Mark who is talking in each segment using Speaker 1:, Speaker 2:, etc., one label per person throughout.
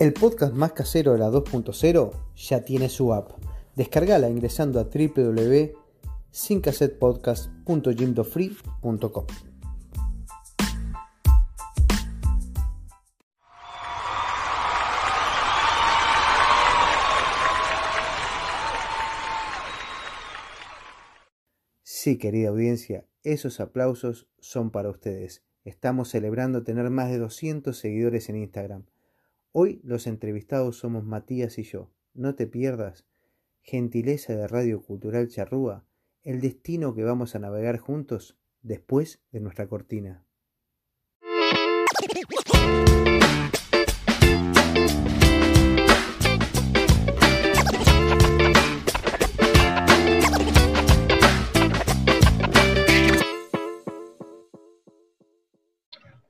Speaker 1: El podcast más casero de la 2.0 ya tiene su app. Descargala ingresando a www.sincassetpodcast.jimdofree.com. Sí, querida audiencia, esos aplausos son para ustedes. Estamos celebrando tener más de 200 seguidores en Instagram. Hoy los entrevistados somos Matías y yo. No te pierdas. Gentileza de Radio Cultural Charrúa, el destino que vamos a navegar juntos después de nuestra cortina.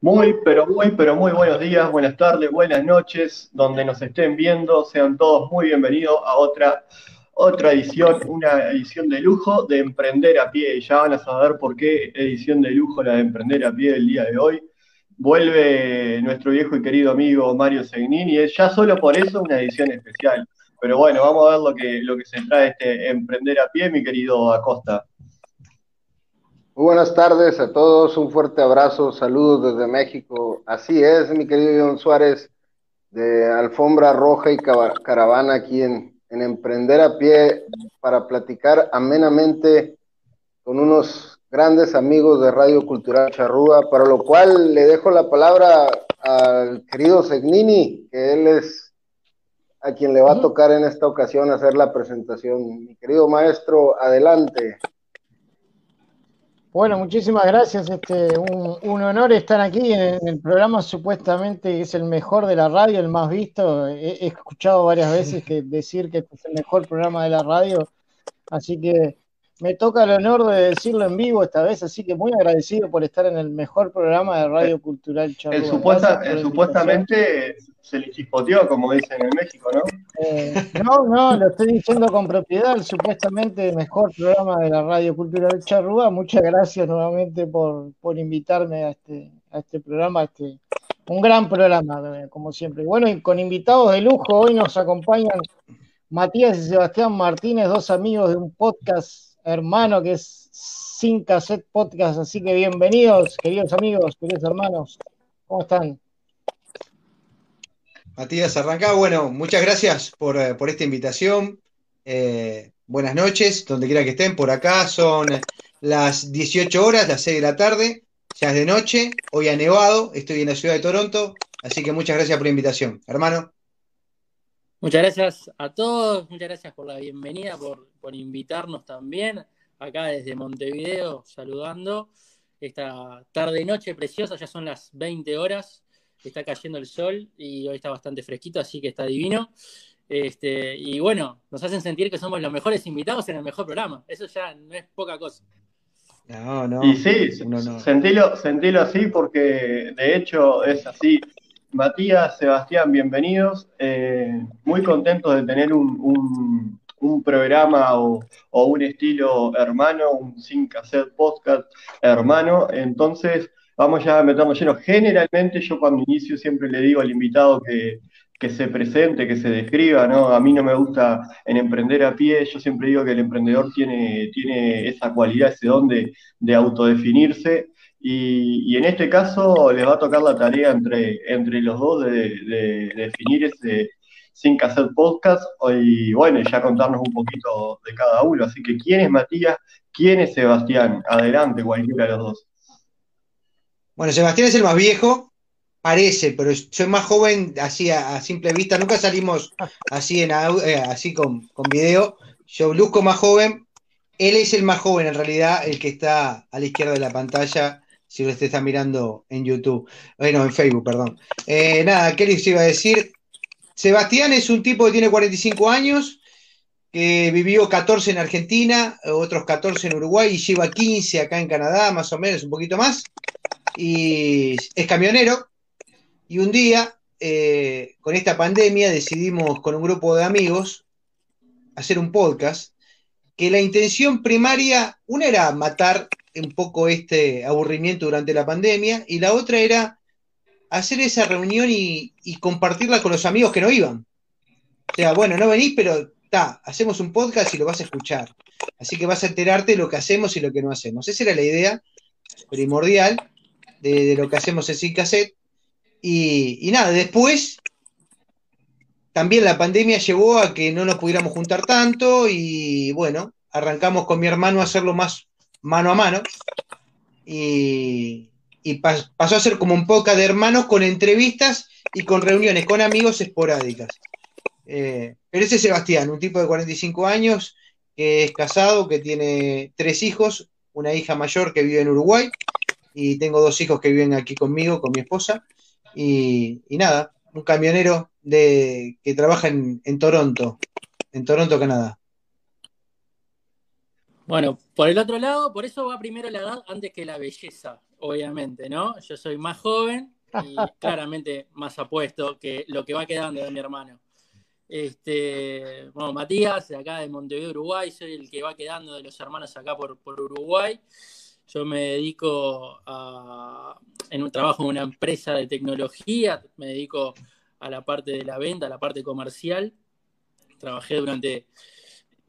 Speaker 2: Muy, pero muy, pero muy buenos días, buenas tardes, buenas noches, donde nos estén viendo, sean todos muy bienvenidos a otra, otra edición, una edición de lujo de Emprender a Pie. Y ya van a saber por qué edición de lujo la de Emprender a Pie el día de hoy. Vuelve nuestro viejo y querido amigo Mario Segnini, y es ya solo por eso una edición especial. Pero bueno, vamos a ver lo que, lo que se trae este Emprender a Pie, mi querido Acosta.
Speaker 3: Muy buenas tardes a todos, un fuerte abrazo, saludos desde México. Así es, mi querido John Suárez, de Alfombra Roja y Caravana aquí en, en Emprender a Pie para platicar amenamente con unos grandes amigos de Radio Cultural Charrúa, para lo cual le dejo la palabra al querido Segnini, que él es a quien le va a tocar en esta ocasión hacer la presentación. Mi querido maestro, adelante.
Speaker 4: Bueno, muchísimas gracias. Este, un, honor estar aquí en, el programa, supuestamente es el mejor de la radio, el más visto. He, escuchado varias veces que decir que este es el mejor programa de la radio, así que me toca el honor de decirlo en vivo esta vez, así que muy agradecido por estar en el mejor programa de Radio Cultural
Speaker 2: Charrúa. supuestamente se le chispoteó, como dicen en México, ¿no?
Speaker 4: Eh, no, no, lo estoy diciendo con propiedad, el supuestamente mejor programa de la Radio Cultural Charrúa. Muchas gracias nuevamente por, invitarme a este, a este programa, este, un gran programa, como siempre. Bueno, y con invitados de lujo, hoy nos acompañan Matías y Sebastián Martínez, dos amigos de un podcast hermano que es Sin Cassette Podcast, así que bienvenidos, queridos amigos, queridos hermanos, ¿cómo están?
Speaker 1: Matías, arranca. Bueno, muchas gracias por, eh, esta invitación. Eh, buenas noches, donde quiera que estén. Por acá son las 18 horas, las 6 de la tarde. Ya es de noche. Hoy ha nevado. Estoy en la ciudad de Toronto. Así que muchas gracias por la invitación. Hermano.
Speaker 5: Muchas gracias a todos. Muchas gracias por la bienvenida, por, por invitarnos también. Acá desde Montevideo, saludando. Esta tarde-noche preciosa, ya son las 20 horas está cayendo el sol y hoy está bastante fresquito, así que está divino. Este, y bueno, nos hacen sentir que somos los mejores invitados en el mejor programa. Eso ya no es poca cosa.
Speaker 2: No, no. Y sí, Sentilo, sentilo así porque de hecho es así. Matías, Sebastián, bienvenidos. Eh, muy contentos de tener un, programa o, un estilo hermano, un sin cassette podcast hermano. Entonces, vamos ya a meternos lleno. Generalmente yo cuando inicio siempre le digo al invitado que, se presente, que se describa, ¿no? A mí no me gusta en emprender a pie, yo siempre digo que el emprendedor tiene, tiene esa cualidad, ese don de, autodefinirse. Y, en este caso les va a tocar la tarea entre, entre los dos de, definir ese sin que hacer podcast y bueno, ya contarnos un poquito de cada uno. Así que, ¿quién es Matías? ¿Quién es Sebastián? Adelante, cualquiera de los dos.
Speaker 1: Bueno, Sebastián es el más viejo, parece, pero soy más joven así a, simple vista. Nunca salimos así, en, eh, así con, con video. Yo luzco más joven. Él es el más joven en realidad, el que está a la izquierda de la pantalla, si usted está mirando en YouTube, bueno, en Facebook, perdón. Eh, nada, ¿qué les iba a decir? Sebastián es un tipo que tiene 45 años, que vivió 14 en Argentina, otros 14 en Uruguay y lleva 15 acá en Canadá, más o menos, un poquito más y es camionero. Y un día, eh, con esta pandemia, decidimos con un grupo de amigos hacer un podcast que la intención primaria, una era matar un poco este aburrimiento durante la pandemia y la otra era hacer esa reunión y, compartirla con los amigos que no iban. O sea, bueno, no venís, pero está, hacemos un podcast y lo vas a escuchar. Así que vas a enterarte de lo que hacemos y lo que no hacemos. Esa era la idea primordial de, lo que hacemos en Sin Cassette. Y, y, nada, después también la pandemia llevó a que no nos pudiéramos juntar tanto y bueno, arrancamos con mi hermano a hacerlo más mano a mano. Y, y pasó a ser como un poca de hermanos con entrevistas y con reuniones con amigos esporádicas. Eh, pero ese es Sebastián, un tipo de 45 años que es casado, que tiene tres hijos, una hija mayor que vive en Uruguay y tengo dos hijos que viven aquí conmigo, con mi esposa. Y, nada, un camionero de, que trabaja en, en Toronto, en Toronto, Canadá.
Speaker 5: Bueno, por el otro lado, por eso va primero la edad antes que la belleza obviamente, ¿no? Yo soy más joven y claramente más apuesto que lo que va quedando de mi hermano. Este, bueno, Matías, de acá de Montevideo, Uruguay, soy el que va quedando de los hermanos acá por, Uruguay. Yo me dedico a, en un trabajo en una empresa de tecnología, me dedico a la parte de la venta, a la parte comercial. Trabajé durante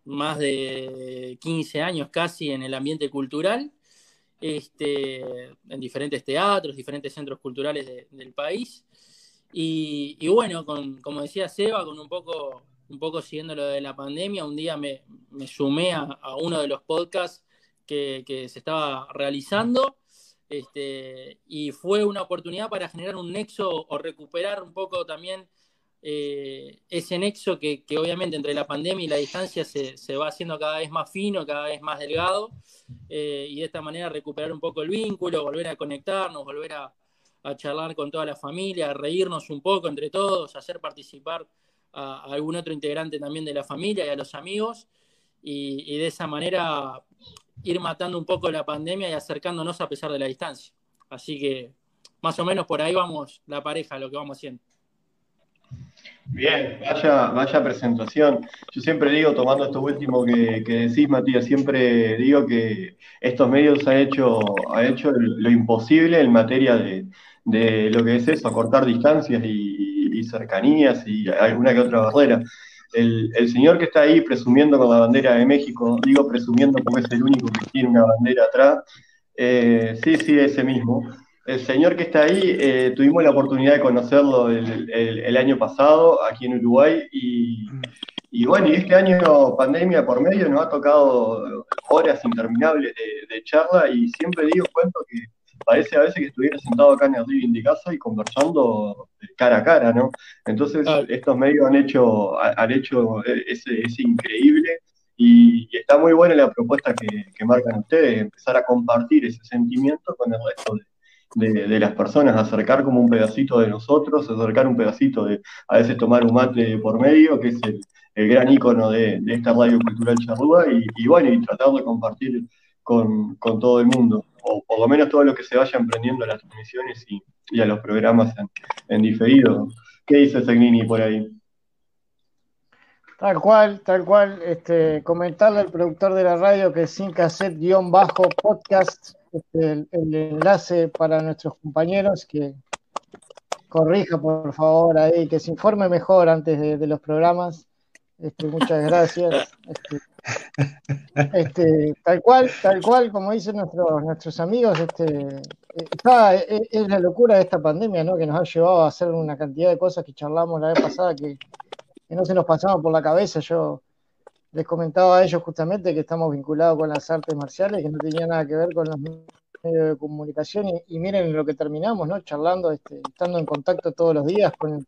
Speaker 5: más de 15 años casi en el ambiente cultural este, en diferentes teatros, diferentes centros culturales del país. Y, bueno, como decía Seba, con un poco, un poco siguiendo lo de la pandemia, un día me, sumé a, uno de los podcasts que, se estaba realizando. Este, y fue una oportunidad para generar un nexo o recuperar un poco también eh, ese nexo que, obviamente entre la pandemia y la distancia se, va haciendo cada vez más fino, cada vez más delgado, eh, y de esta manera recuperar un poco el vínculo, volver a conectarnos, volver a, charlar con toda la familia, reírnos un poco entre todos, hacer participar a, algún otro integrante también de la familia y a los amigos, y de esa manera ir matando un poco la pandemia y acercándonos a pesar de la distancia. Así que más o menos por ahí vamos la pareja, lo que vamos haciendo.
Speaker 2: Bien, vaya, vaya presentación. Yo siempre digo, tomando esto último que, decís, Matías, siempre digo que estos medios han hecho, han hecho lo imposible en materia de, lo que es eso, acortar distancias y, cercanías y alguna que otra barrera. El, señor que está ahí presumiendo con la bandera de México, digo presumiendo porque es el único que tiene una bandera atrás, eh, sí, sí, ese mismo. El señor que está ahí, eh, tuvimos la oportunidad de conocerlo el, año pasado aquí en Uruguay y, bueno, y este año pandemia por medio nos ha tocado horas interminables de, charla y siempre digo cuento que parece a veces que estuviera sentado acá en el living de casa y conversando cara a cara, ¿no? Entonces estos medios han hecho, han hecho ese, increíble y, está muy buena la propuesta que, que marcan ustedes, empezar a compartir ese sentimiento con el resto de de, las personas, acercar como un pedacito de nosotros, acercar un pedacito de, a veces tomar un mate por medio, que es el, gran ícono de, esta radio cultural charrúa, y, bueno, y tratar de compartir con, todo el mundo, o por lo menos todo lo que se vaya emprendiendo a las transmisiones y, a los programas en, diferido. ¿Qué dice Segnini por ahí?
Speaker 4: Tal cual, tal cual. Este, comentarle al productor de la radio que sin cassette-podcast este, el, enlace para nuestros compañeros que corrija por favor ahí, que se informe mejor antes de, los programas. Este, muchas gracias. Este, este, tal cual, tal cual, como dicen nuestros, nuestros amigos, este, es, la locura de esta pandemia, ¿no? Que nos ha llevado a hacer una cantidad de cosas que charlamos la vez pasada que, que no se nos pasaban por la cabeza. Yo les comentaba a ellos justamente que estamos vinculados con las artes marciales, que no tenía nada que ver con los medios de comunicación, y, miren lo que terminamos, ¿no? Charlando, este, estando en contacto todos los días con,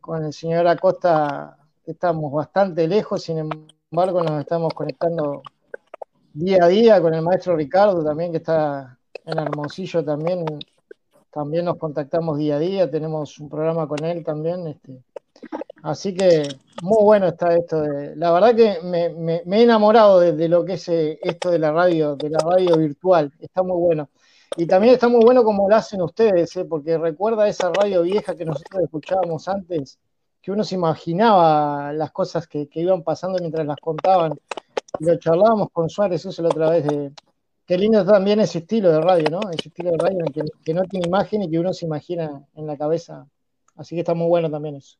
Speaker 4: con el señor Acosta, estamos bastante lejos, sin embargo nos estamos conectando día a día con el maestro Ricardo también, que está en Hermosillo también, también nos contactamos día a día, tenemos un programa con él también, este, Así que muy bueno está esto. De, la verdad que me, he enamorado de, lo que es eh, esto de la radio, de la radio virtual. Está muy bueno. Y también está muy bueno como lo hacen ustedes, eh, porque recuerda esa radio vieja que nosotros escuchábamos antes, que uno se imaginaba las cosas que, iban pasando mientras las contaban. Y lo charlábamos con Suárez eso la otra vez de, qué lindo también ese estilo de radio, ¿no? Ese estilo de radio que, que no tiene imagen y que uno se imagina en la cabeza. Así que está muy bueno también eso.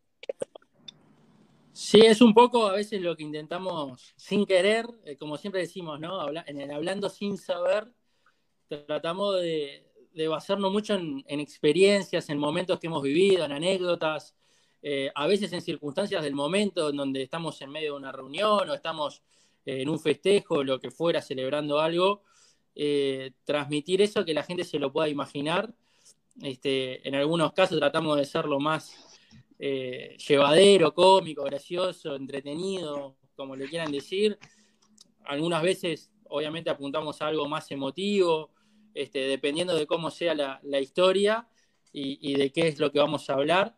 Speaker 5: Sí, es un poco a veces lo que intentamos sin querer, eh, como siempre decimos, ¿no? en el hablando sin saber, tratamos de, basarnos mucho en, experiencias, en momentos que hemos vivido, en anécdotas, eh, a veces en circunstancias del momento en donde estamos en medio de una reunión o estamos en un festejo, lo que fuera, celebrando algo, eh, transmitir eso, que la gente se lo pueda imaginar. Este, en algunos casos tratamos de ser lo más eh, llevadero, cómico, gracioso, entretenido, como le quieran decir. Algunas veces, obviamente, apuntamos a algo más emotivo, este, dependiendo de cómo sea la, historia y, de qué es lo que vamos a hablar.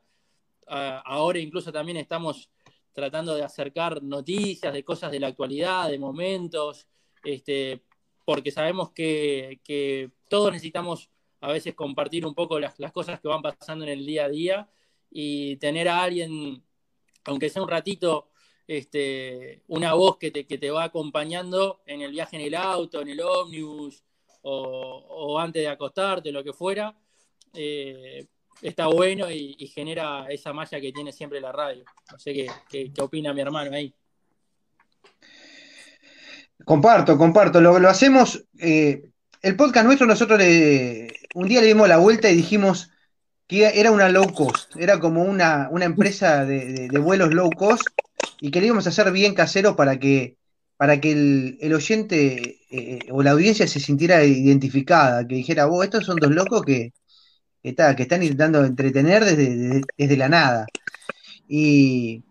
Speaker 5: Ah, ahora incluso también estamos tratando de acercar noticias de cosas de la actualidad, de momentos, este, porque sabemos que, todos necesitamos a veces compartir un poco las, las, cosas que van pasando en el día a día y tener a alguien, aunque sea un ratito, este, una voz que te, que te va acompañando en el viaje en el auto, en el ómnibus o, antes de acostarte, lo que fuera, eh, está bueno y, genera esa malla que tiene siempre la radio. No sé qué, qué, opina mi hermano ahí.
Speaker 1: Comparto, comparto. Lo, lo hacemos. Eh, el podcast nuestro, nosotros un día le dimos la vuelta y dijimos que era una low cost, era como una, una empresa de, vuelos low cost y que íbamos a hacer bien casero para que, para que el, oyente eh, o la audiencia se sintiera identificada, que dijera, vos, estos son dos locos que, que, que están intentando entretener desde, desde, la nada. Y,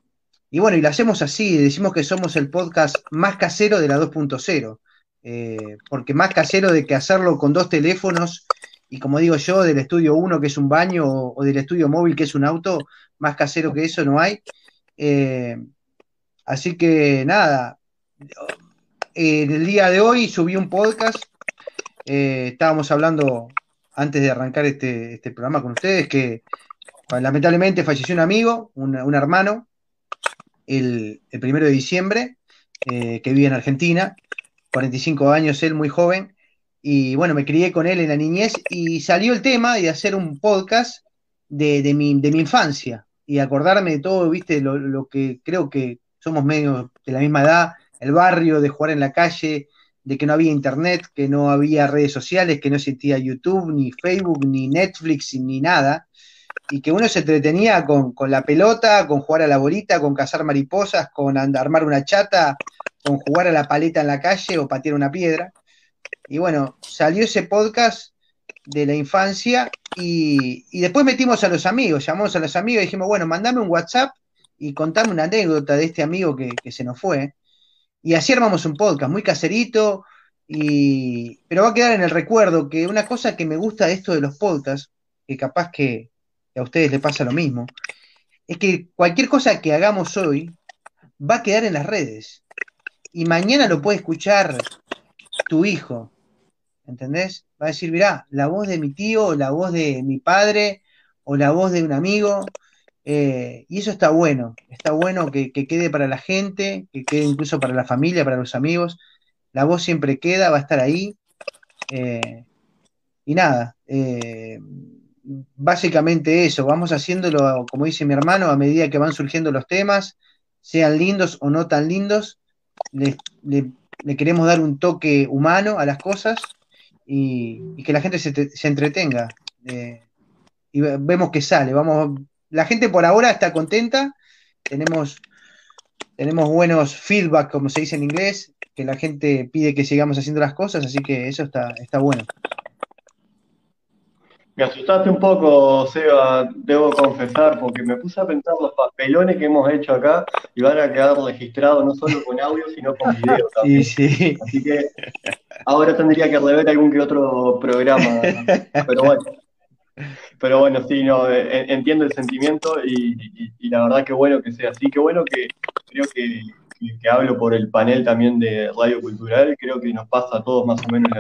Speaker 1: y, bueno, y lo hacemos así, decimos que somos el podcast más casero de la 2.0, eh, porque más casero de que hacerlo con dos teléfonos y como digo yo, del estudio 1 que es un baño o, del estudio móvil que es un auto, más casero que eso no hay. Eh, así que nada, en el día de hoy subí un podcast, eh, estábamos hablando antes de arrancar este, este, programa con ustedes que lamentablemente falleció un amigo, un, hermano, el, primero de diciembre, eh, que vive en Argentina, 45 años él, muy joven, y bueno, me crié con él en la niñez y salió el tema de hacer un podcast de, mi, infancia y acordarme de todo, viste, lo, que creo que somos medio de la misma edad, el barrio, de jugar en la calle, de que no había internet, que no había redes sociales, que no existía YouTube, ni Facebook, ni Netflix, ni nada, y que uno se entretenía con, con la pelota, con jugar a la bolita, con cazar mariposas, con armar una chata, con jugar a la paleta en la calle o patear una piedra. Y bueno, salió ese podcast de la infancia y, después metimos a los amigos, llamamos a los amigos y dijimos, bueno, mandame un WhatsApp y contame una anécdota de este amigo que, se nos fue. Y así armamos un podcast muy caserito, y, pero va a quedar en el recuerdo que una cosa que me gusta de esto de los podcasts, que capaz que, que a ustedes les pasa lo mismo, es que cualquier cosa que hagamos hoy va a quedar en las redes. Y mañana lo puede escuchar tu hijo, ¿entendés? Va a decir, mirá, la voz de mi tío, la voz de mi padre, o la voz de un amigo, eh, y eso está bueno, está bueno que, quede para la gente, que quede incluso para la familia, para los amigos, la voz siempre queda, va a estar ahí, eh, y nada, eh, básicamente eso, vamos haciéndolo, como dice mi hermano, a medida que van surgiendo los temas, sean lindos o no tan lindos, le queremos dar un toque humano a las cosas y, que la gente se, entretenga. Eh, y vemos que sale. Vamos, la gente por ahora está contenta. Tenemos, tenemos buenos feedback, como se dice en inglés, que la gente pide que sigamos haciendo las cosas, así que eso está, está bueno.
Speaker 2: Me asustaste un poco, Seba, debo confesar, porque me puse a pensar los papelones que hemos hecho acá y van a quedar registrados no solo con audio, sino con video también. Sí, sí. Así que ahora tendría que rever algún que otro programa. Pero bueno. Pero bueno, sí, no, eh, entiendo el sentimiento y, la verdad que bueno que sea así, que bueno que creo que, que, hablo por el panel también de Radio Cultural, creo que nos pasa a todos más o menos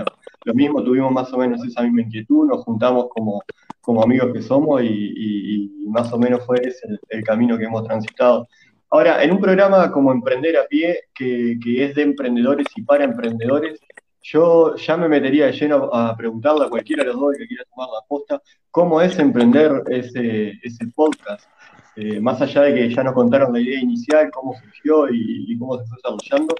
Speaker 2: lo mismo, tuvimos más o menos esa misma inquietud, nos juntamos como, como amigos que somos y, más o menos fue ese el, camino que hemos transitado. Ahora, en un programa como Emprender a Pie, que, es de emprendedores y para emprendedores, yo ya me metería de lleno a preguntarle a cualquiera de los dos que quiera tomar la posta, ¿cómo es emprender ese, ese podcast? Eh, más allá de que ya nos contaron la idea inicial, cómo surgió y, cómo se fue desarrollando,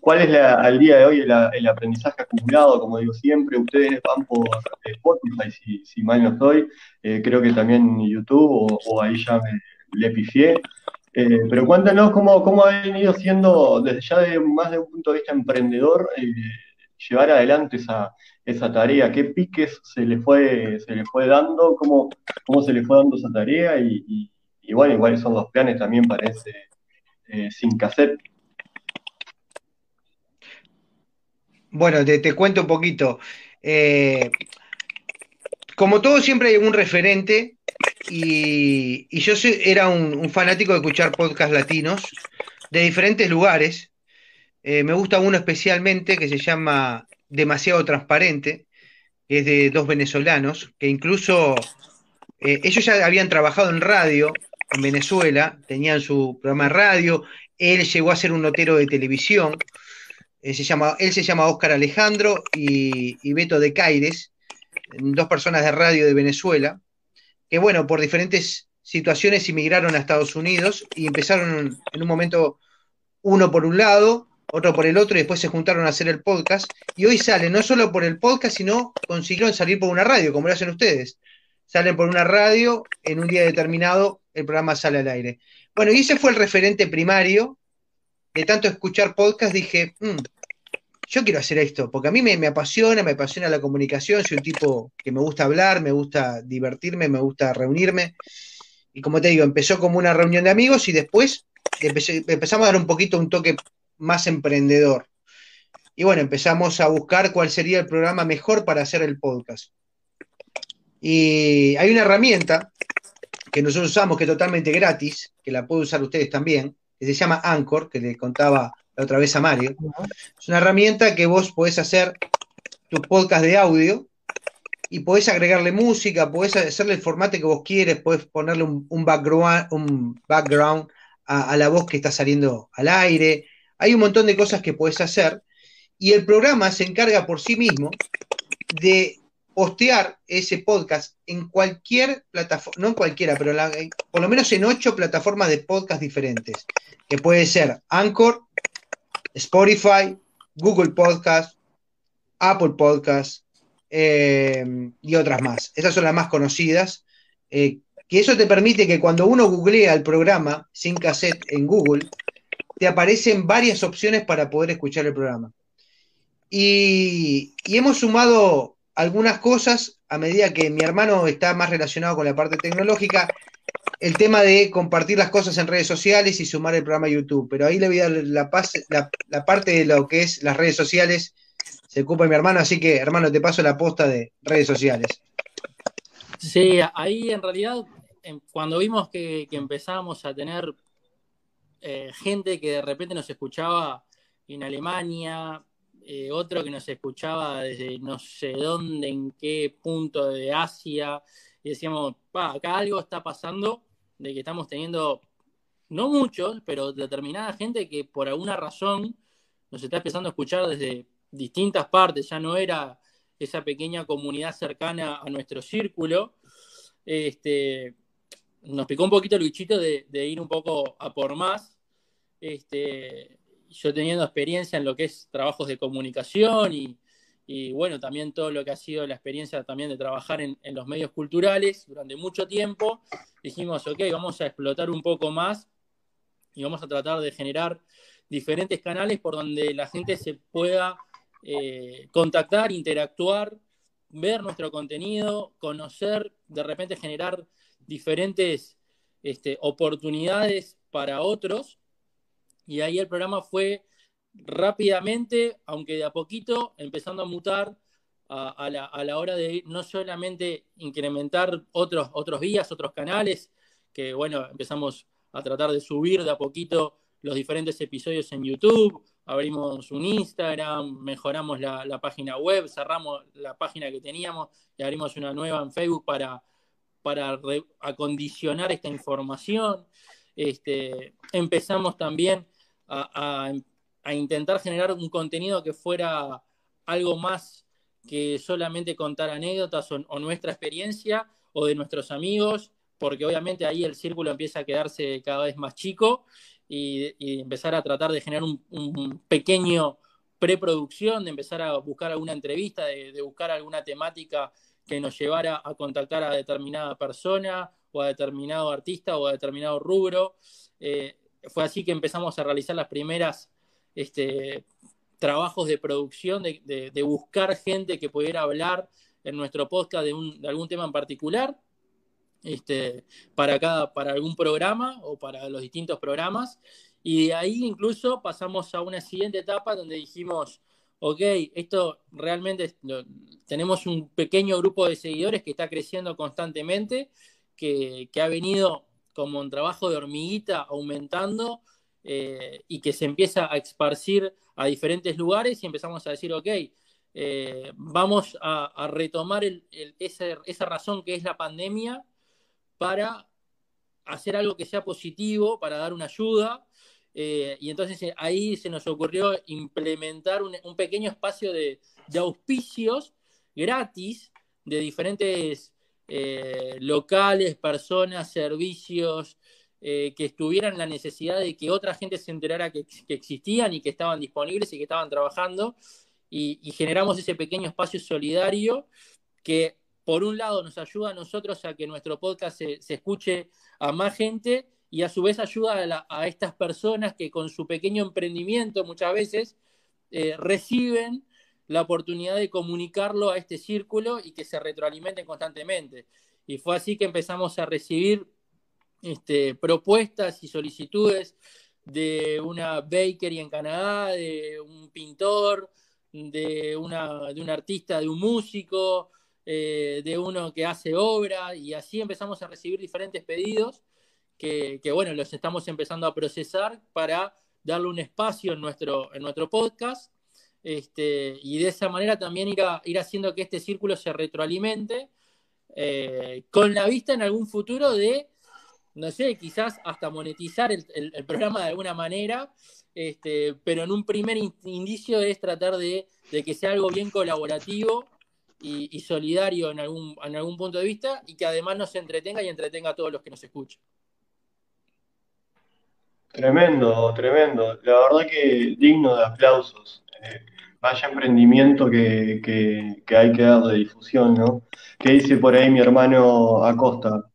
Speaker 2: ¿cuál es al día de hoy el, aprendizaje acumulado? Como digo siempre, ustedes van por eh, Spotify, si, si mal no estoy, eh, creo que también YouTube, o, ahí ya me le pifié. Pero cuéntanos cómo, cómo ha venido siendo, desde ya más de un punto de vista emprendedor, llevar adelante esa, esa tarea, qué piques se le fue, se le fue dando, cómo, cómo se le fue dando esa tarea y, bueno, cuáles son los planes también para ese eh, sin cassette.
Speaker 1: Bueno, te, cuento un poquito. Eh, como todo, siempre hay un referente y, yo era un, fanático de escuchar podcasts latinos de diferentes lugares. Eh, me gusta uno especialmente que se llama demasiado transparente, es de dos venezolanos, que incluso eh, ellos ya habían trabajado en radio en Venezuela, tenían su programa de radio, él llegó a ser un notero de televisión, él se llama, él se llama Óscar Alejandro y, y Beto de Caires, dos personas de radio de Venezuela, que bueno, por diferentes situaciones inmigraron a Estados Unidos y empezaron en un momento uno por un lado otro por el otro y después se juntaron a hacer el podcast. Y hoy salen no solo por el podcast, sino consiguieron salir por una radio, como lo hacen ustedes. Salen por una radio, en un día determinado el programa sale al aire. Bueno, y ese fue el referente primario. De tanto escuchar podcast dije, mm, yo quiero hacer esto, porque a mí me, apasiona, me apasiona la comunicación, soy un tipo que me gusta hablar, me gusta divertirme, me gusta reunirme. Y como te digo, empezó como una reunión de amigos y después empezamos a dar un poquito un toque más emprendedor. Y bueno, empezamos a buscar cuál sería el programa mejor para hacer el podcast. Y hay una herramienta que nosotros usamos que es totalmente gratis, que la pueden usar ustedes también, que se llama Anchor, que le contaba la otra vez a Mario. Es una herramienta que vos podés hacer tu podcast de audio y podés agregarle música, podés hacerle el formato que vos quieres, podés ponerle un, background, un background a, a, la voz que está saliendo al aire, hay un montón de cosas que puedes hacer y el programa se encarga por sí mismo de postear ese podcast en cualquier plataforma, no en cualquiera, pero por lo menos en ocho plataformas de podcast diferentes, que puede ser Anchor, Spotify, Google Podcast, Apple Podcast eh, y otras más. Esas son las más conocidas. Eh, que eso te permite que cuando uno googlea el programa sin cassette en Google, te aparecen varias opciones para poder escuchar el programa. Y, hemos sumado algunas cosas a medida que mi hermano está más relacionado con la parte tecnológica, el tema de compartir las cosas en redes sociales y sumar el programa YouTube. Pero ahí le voy a dar la, la, parte de lo que es las redes sociales, se ocupa mi hermano, así que hermano, te paso la posta de redes sociales.
Speaker 5: Sí, ahí en realidad, cuando vimos que, que empezamos a tener eh, gente que de repente nos escuchaba en Alemania, eh, otro que nos escuchaba desde no sé dónde, en qué punto de Asia, y decíamos, pa, acá algo está pasando, de que estamos teniendo, no muchos, pero determinada gente que por alguna razón nos está empezando a escuchar desde distintas partes, ya no era esa pequeña comunidad cercana a nuestro círculo. Este, nos picó un poquito el bichito de, ir un poco a por más. Este, yo teniendo experiencia en lo que es trabajos de comunicación y, bueno, también todo lo que ha sido la experiencia también de trabajar en, los medios culturales durante mucho tiempo, dijimos, ok, vamos a explotar un poco más y vamos a tratar de generar diferentes canales por donde la gente se pueda eh, contactar, interactuar, ver nuestro contenido, conocer, de repente generar diferentes este, oportunidades para otros. Y ahí el programa fue rápidamente, aunque de a poquito, empezando a mutar a, la, hora de no solamente incrementar otros, otros vías, otros canales, que bueno, empezamos a tratar de subir de a poquito los diferentes episodios en YouTube, abrimos un Instagram, mejoramos la, la, página web, cerramos la página que teníamos y abrimos una nueva en Facebook para para acondicionar esta información. Este, empezamos también a, intentar generar un contenido que fuera algo más que solamente contar anécdotas o, nuestra experiencia o de nuestros amigos, porque obviamente ahí el círculo empieza a quedarse cada vez más chico y, empezar a tratar de generar un, pequeño preproducción, de empezar a buscar alguna entrevista, de, buscar alguna temática que nos llevara a contactar a determinada persona o a determinado artista o a determinado rubro. Eh, fue así que empezamos a realizar las primeras este, trabajos de producción, de, buscar gente que pudiera hablar en nuestro podcast de, algún tema en particular, este, para, cada, para algún programa o para los distintos programas. Y de ahí incluso pasamos a una siguiente etapa donde dijimos, ok, esto realmente tenemos un pequeño grupo de seguidores que está creciendo constantemente, que, que ha venido como un trabajo de hormiguita aumentando eh, y que se empieza a esparcir a diferentes lugares y empezamos a decir, ok, eh, vamos a, retomar esa, razón que es la pandemia para hacer algo que sea positivo, para dar una ayuda. Eh, y entonces ahí se nos ocurrió implementar un, pequeño espacio de, auspicios gratis de diferentes locales, personas, servicios, eh, que estuvieran la necesidad de que otra gente se enterara que, existían y que estaban disponibles y que estaban trabajando. Y, generamos ese pequeño espacio solidario que, por un lado, nos ayuda a nosotros a que nuestro podcast se, escuche a más gente y a su vez ayuda a, estas personas que con su pequeño emprendimiento muchas veces eh, reciben la oportunidad de comunicarlo a este círculo y que se retroalimenten constantemente. Y fue así que empezamos a recibir este, propuestas y solicitudes de una bakery en Canadá, de un pintor, de, una, de un artista, de un músico, eh, de uno que hace obra, y así empezamos a recibir diferentes pedidos que, bueno, los estamos empezando a procesar para darle un espacio en nuestro, en nuestro podcast. Este, y de esa manera también ir, ir haciendo que este círculo se retroalimente eh, con la vista en algún futuro de no sé, quizás hasta monetizar el, programa de alguna manera, este, pero en un primer indicio es tratar de, que sea algo bien colaborativo y, solidario en algún, en algún punto de vista y que además nos entretenga y entretenga a todos los que nos escuchan.
Speaker 2: Tremendo, tremendo. La verdad que digno de aplausos. Eh, vaya emprendimiento que, que, hay que dar de difusión, ¿no? ¿Qué dice por ahí mi hermano Acosta?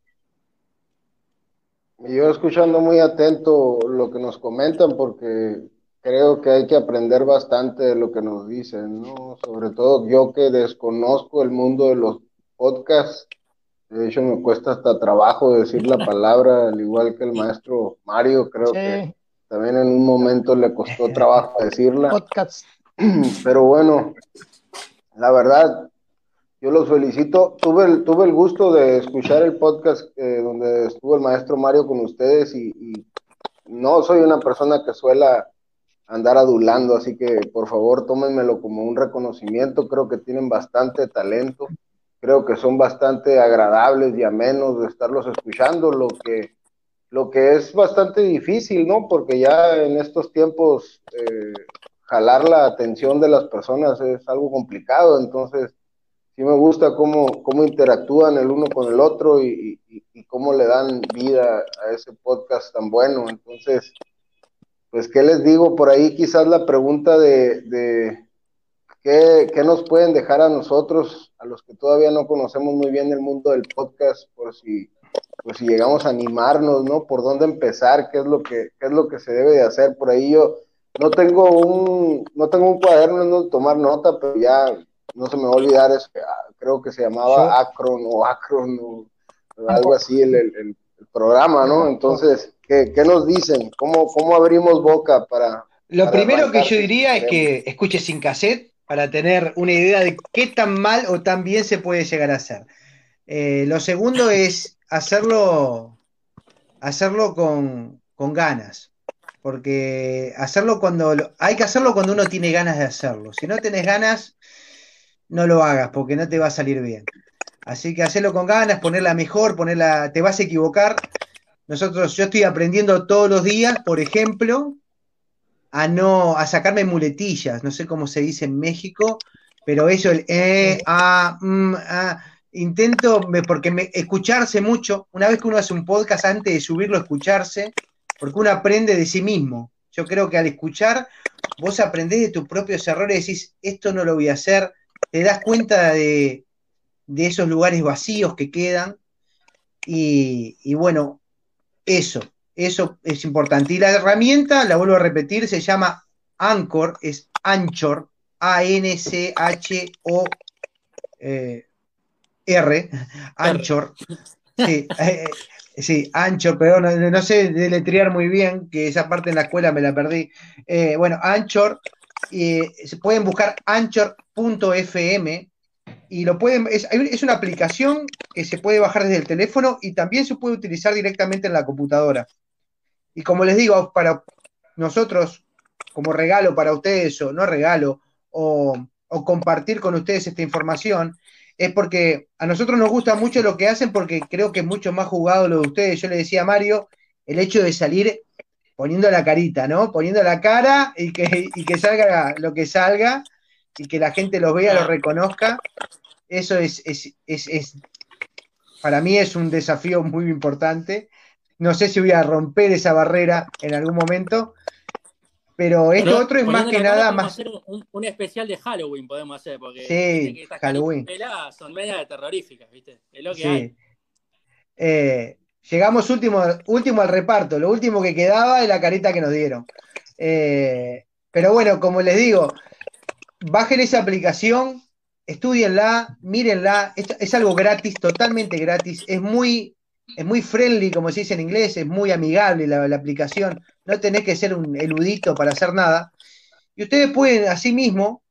Speaker 3: Yo escuchando muy atento lo que nos comentan porque creo que hay que aprender bastante de lo que nos dicen, ¿no? Sobre todo yo que desconozco el mundo de los podcasts. De hecho, me cuesta hasta trabajo decir la palabra, al igual que el maestro Mario, creo que también en un momento le costó trabajo decirla. Podcast. Pero bueno, la verdad, yo los felicito. Tuve el, tuve el gusto de escuchar el podcast eh, donde estuvo el maestro Mario con ustedes y, no soy una persona que suela andar adulando, así que por favor tómenmelo como un reconocimiento. Creo que tienen bastante talento, creo que son bastante agradables y amenos de estarlos escuchando, lo que, lo que es bastante difícil, ¿no? Porque ya en estos tiempos eh, jalar la atención de las personas es algo complicado, entonces sí me gusta cómo, cómo interactúan el uno con el otro y, cómo le dan vida a ese podcast tan bueno. Entonces, pues, ¿qué les digo? Por ahí quizás la pregunta de, ¿qué, nos pueden dejar a nosotros, a los que todavía no conocemos muy bien el mundo del podcast, por si, pues, si llegamos a animarnos, ¿no? ¿Por dónde empezar? ¿Qué es lo que, qué es lo que se debe de hacer? Por ahí yo no tengo un, no tengo un cuaderno en donde tomar nota, pero ya no se me va a olvidar, es, ah, creo que se llamaba Acron o Acron o algo así el, programa, ¿no? Entonces, ¿qué, nos dicen? ¿Cómo, ¿Cómo abrimos boca para...
Speaker 1: Lo primero que yo diría es que escuche sin cassette para tener una idea de qué tan mal o tan bien se puede llegar a hacer. Eh, lo segundo es hacerlo, hacerlo con, con ganas porque hacerlo cuando hay que hacerlo cuando uno tiene ganas de hacerlo. Si no tenés ganas, no lo hagas porque no te va a salir bien. Así que hacerlo con ganas, ponerla mejor, ponerla, te vas a equivocar. Nosotros, yo estoy aprendiendo todos los días, por ejemplo, a no, a sacarme muletillas, no sé cómo se dice en México, pero eso, el eh, ah, mm, ah, intento, porque me, escucharse mucho, una vez que uno hace un podcast antes de subirlo, escucharse, porque uno aprende de sí mismo. Yo creo que al escuchar, vos aprendés de tus propios errores y decís, esto no lo voy a hacer, te das cuenta de, esos lugares vacíos que quedan. Y, bueno, eso, eso es importante. Y la herramienta, la vuelvo a repetir, se llama Anchor, es Anchor, A-N-C-H-O. Eh, Anchor. Sí, eh, sí, Anchor, pero no, sé deletrear muy bien, que esa parte en la escuela me la perdí. Eh, bueno, Anchor, se pueden buscar anchor.fm y lo pueden, es, es, una aplicación que se puede bajar desde el teléfono y también se puede utilizar directamente en la computadora. Y como les digo, para nosotros, como regalo para ustedes, o no regalo, o, o compartir con ustedes esta información, es porque a nosotros nos gusta mucho lo que hacen porque creo que es mucho más jugado lo de ustedes. Yo le decía a Mario, el hecho de salir poniendo la carita, ¿no? Poniendo la cara y que, que salga lo que salga y que la gente lo vea, lo reconozca. Eso es, es, es, para mí es un desafío muy importante. No sé si voy a romper esa barrera en algún momento, pero esto otro es más que nada más.
Speaker 5: Hacer un, especial de Halloween podemos hacer, porque
Speaker 1: sí, Halloween.
Speaker 5: son medias terroríficas, ¿viste? Es lo que hay.
Speaker 1: Eh, llegamos último, último al reparto, lo último que quedaba es la carita que nos dieron. Eh, pero bueno, como les digo, bajen esa aplicación, estudienla, mírenla, es, algo gratis, totalmente gratis, es muy es muy friendly, como se dice en inglés, es muy amigable la, aplicación, no tenés que ser un eludito para hacer nada. Y ustedes pueden, asimismo,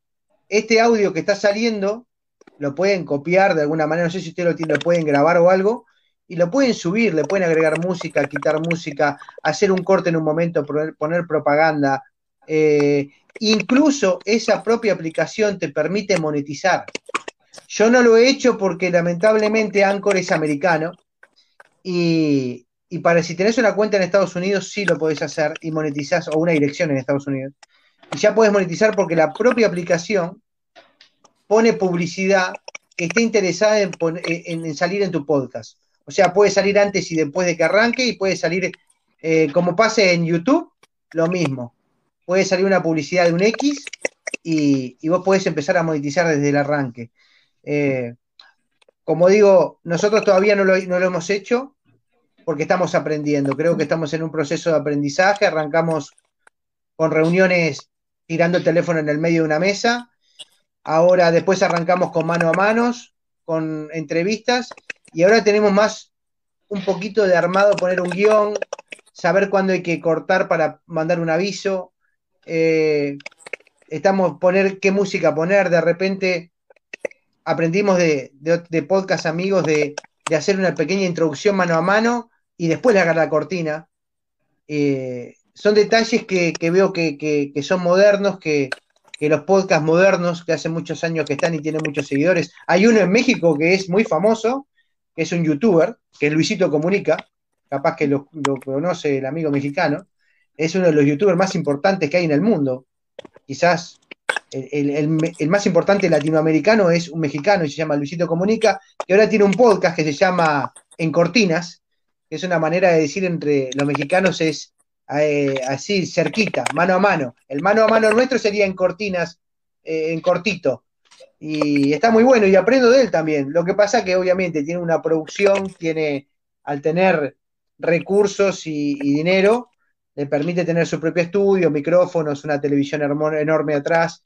Speaker 1: este audio que está saliendo, lo pueden copiar de alguna manera, no sé si ustedes lo, lo pueden grabar o algo, y lo pueden subir, le pueden agregar música, quitar música, hacer un corte en un momento, poner, propaganda. Eh, incluso esa propia aplicación te permite monetizar. Yo no lo he hecho porque lamentablemente Anchor es americano y, para si tenés una cuenta en Estados Unidos, sí lo podés hacer y monetizás, o una dirección en Estados Unidos. Y ya podés monetizar porque la propia aplicación pone publicidad que esté interesada en, salir en tu podcast. O sea, puede salir antes y después de que arranque y puede salir, eh, como pase en YouTube, lo mismo. Puede salir una publicidad de un X y, vos podés empezar a monetizar desde el arranque. Eh, como digo, nosotros todavía no lo, hemos hecho porque estamos aprendiendo. Creo que estamos en un proceso de aprendizaje. Arrancamos con reuniones tirando el teléfono en el medio de una mesa. Ahora después arrancamos con mano a manos, con entrevistas. Y ahora tenemos más un poquito de armado, poner un guion, saber cuándo hay que cortar para mandar un aviso. Eh, estamos poner qué música poner. De repente aprendimos de, podcast amigos de, hacer una pequeña introducción mano a mano y después haga la cortina. Eh, son detalles que, veo que, son modernos, que, los podcasts modernos, que hace muchos años que están y tienen muchos seguidores. Hay uno en México que es muy famoso, que es un youtuber, que es Luisito Comunica, capaz que lo, conoce el amigo mexicano. Es uno de los youtubers más importantes que hay en el mundo. Quizás el, más importante latinoamericano es un mexicano y se llama Luisito Comunica, que ahora tiene un podcast que se llama En Cortinas, que es una manera de decir entre los mexicanos es eh, así, cerquita, mano a mano. El mano a mano nuestro sería en Cortinas, eh, en cortito. Y está muy bueno y aprendo de él también. Lo que pasa que obviamente tiene una producción, tiene, al tener recursos y dinero, le permite tener su propio estudio, micrófonos, una televisión enorme atrás,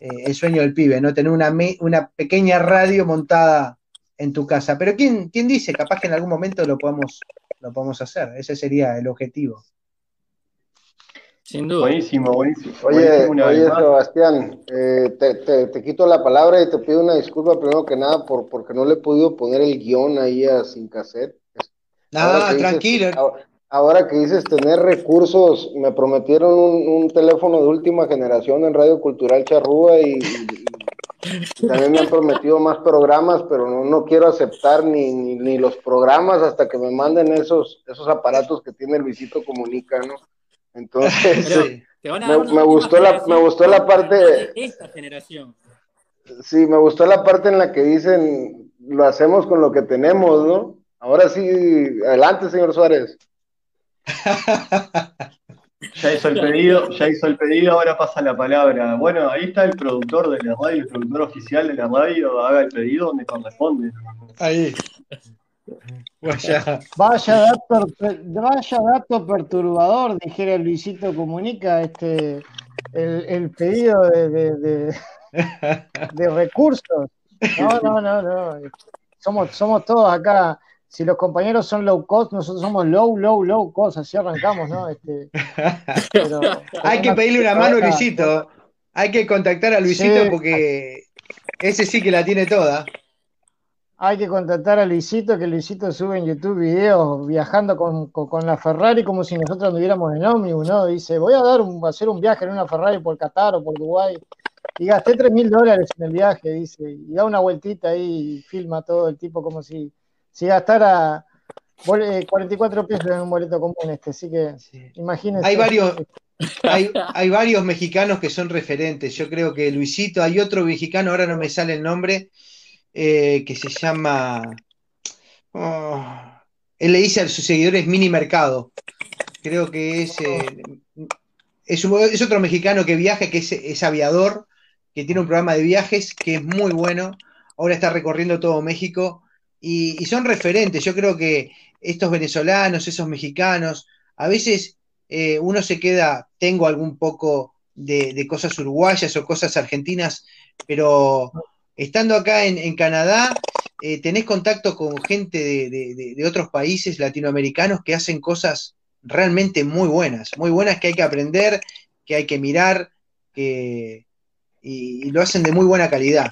Speaker 1: eh, el sueño del pibe, ¿no? Tener una, una pequeña radio montada en tu casa. Pero ¿quién, ¿quién dice? Capaz que en algún momento lo podemos, lo podemos hacer. Ese sería el objetivo.
Speaker 2: Sin duda. Buenísimo, buenísimo.
Speaker 3: Oye, oye Sebastián, eh, te, quito la palabra y te pido una disculpa primero que nada por porque no le he podido poner el guion ahí a sin cassette.
Speaker 1: Ah, tranquilo
Speaker 3: ahora que dices tener recursos, me prometieron un, teléfono de última generación en Radio Cultural Charrúa y, también me han prometido más programas, pero no, quiero aceptar ni, los programas hasta que me manden esos, esos aparatos que tiene Luisito Comunica, ¿no? Entonces, me, gustó la, me gustó la parte...
Speaker 5: esta generación.
Speaker 3: Sí, me gustó la parte en la que dicen, lo hacemos con lo que tenemos, ¿no? Ahora sí, adelante, señor Suárez.
Speaker 2: Ya hizo el pedido, ya hizo el pedido, ahora pasa la palabra. Bueno, ahí está el productor de la radio, el productor oficial de la radio, haga el pedido donde corresponde.
Speaker 1: Ahí.
Speaker 4: Vaya. Vaya, dato, vaya dato perturbador, dijera Luisito Comunica, este el, pedido de, de, recursos. No, no, no, no. Somos, somos todos acá si los compañeros son low cost, nosotros somos low, low, low cost, así arrancamos, ¿no? Este,
Speaker 1: Hay que pedirle una mano a Luisito. Hay que contactar a Luisito porque ese sí que la tiene toda.
Speaker 4: Hay que contactar a Luisito, que Luisito sube en YouTube videos viajando con, la Ferrari como si nosotros anduviéramos en ómnibus, ¿no? Dice, voy a dar un, hacer un viaje en una Ferrari por Qatar o por Uruguay. Y gasté 3 mil dólares en el viaje, dice. Y da una vueltita ahí y filma todo el tipo como si si gastara 44 eh, pesos en un boleto común este, así que imagínense.
Speaker 1: Hay varios, hay, varios mexicanos que son referentes. Yo creo que Luisito, hay otro mexicano, ahora no me sale el nombre, eh, que se llama. Oh, él le dice a sus seguidores mini mercado. Creo que es, eh, es, otro mexicano que viaja, que es, es, aviador, que tiene un programa de viajes que es muy bueno. Ahora está recorriendo todo México y, son referentes. Yo creo que estos venezolanos, esos mexicanos, a veces eh, uno se queda, tengo algún poco de, cosas uruguayas o cosas argentinas, pero estando acá en, Canadá, eh, tenés contacto con gente de, otros países latinoamericanos que hacen cosas realmente muy buenas, muy buenas que hay que aprender, que hay que mirar, y, y, lo hacen de muy buena calidad.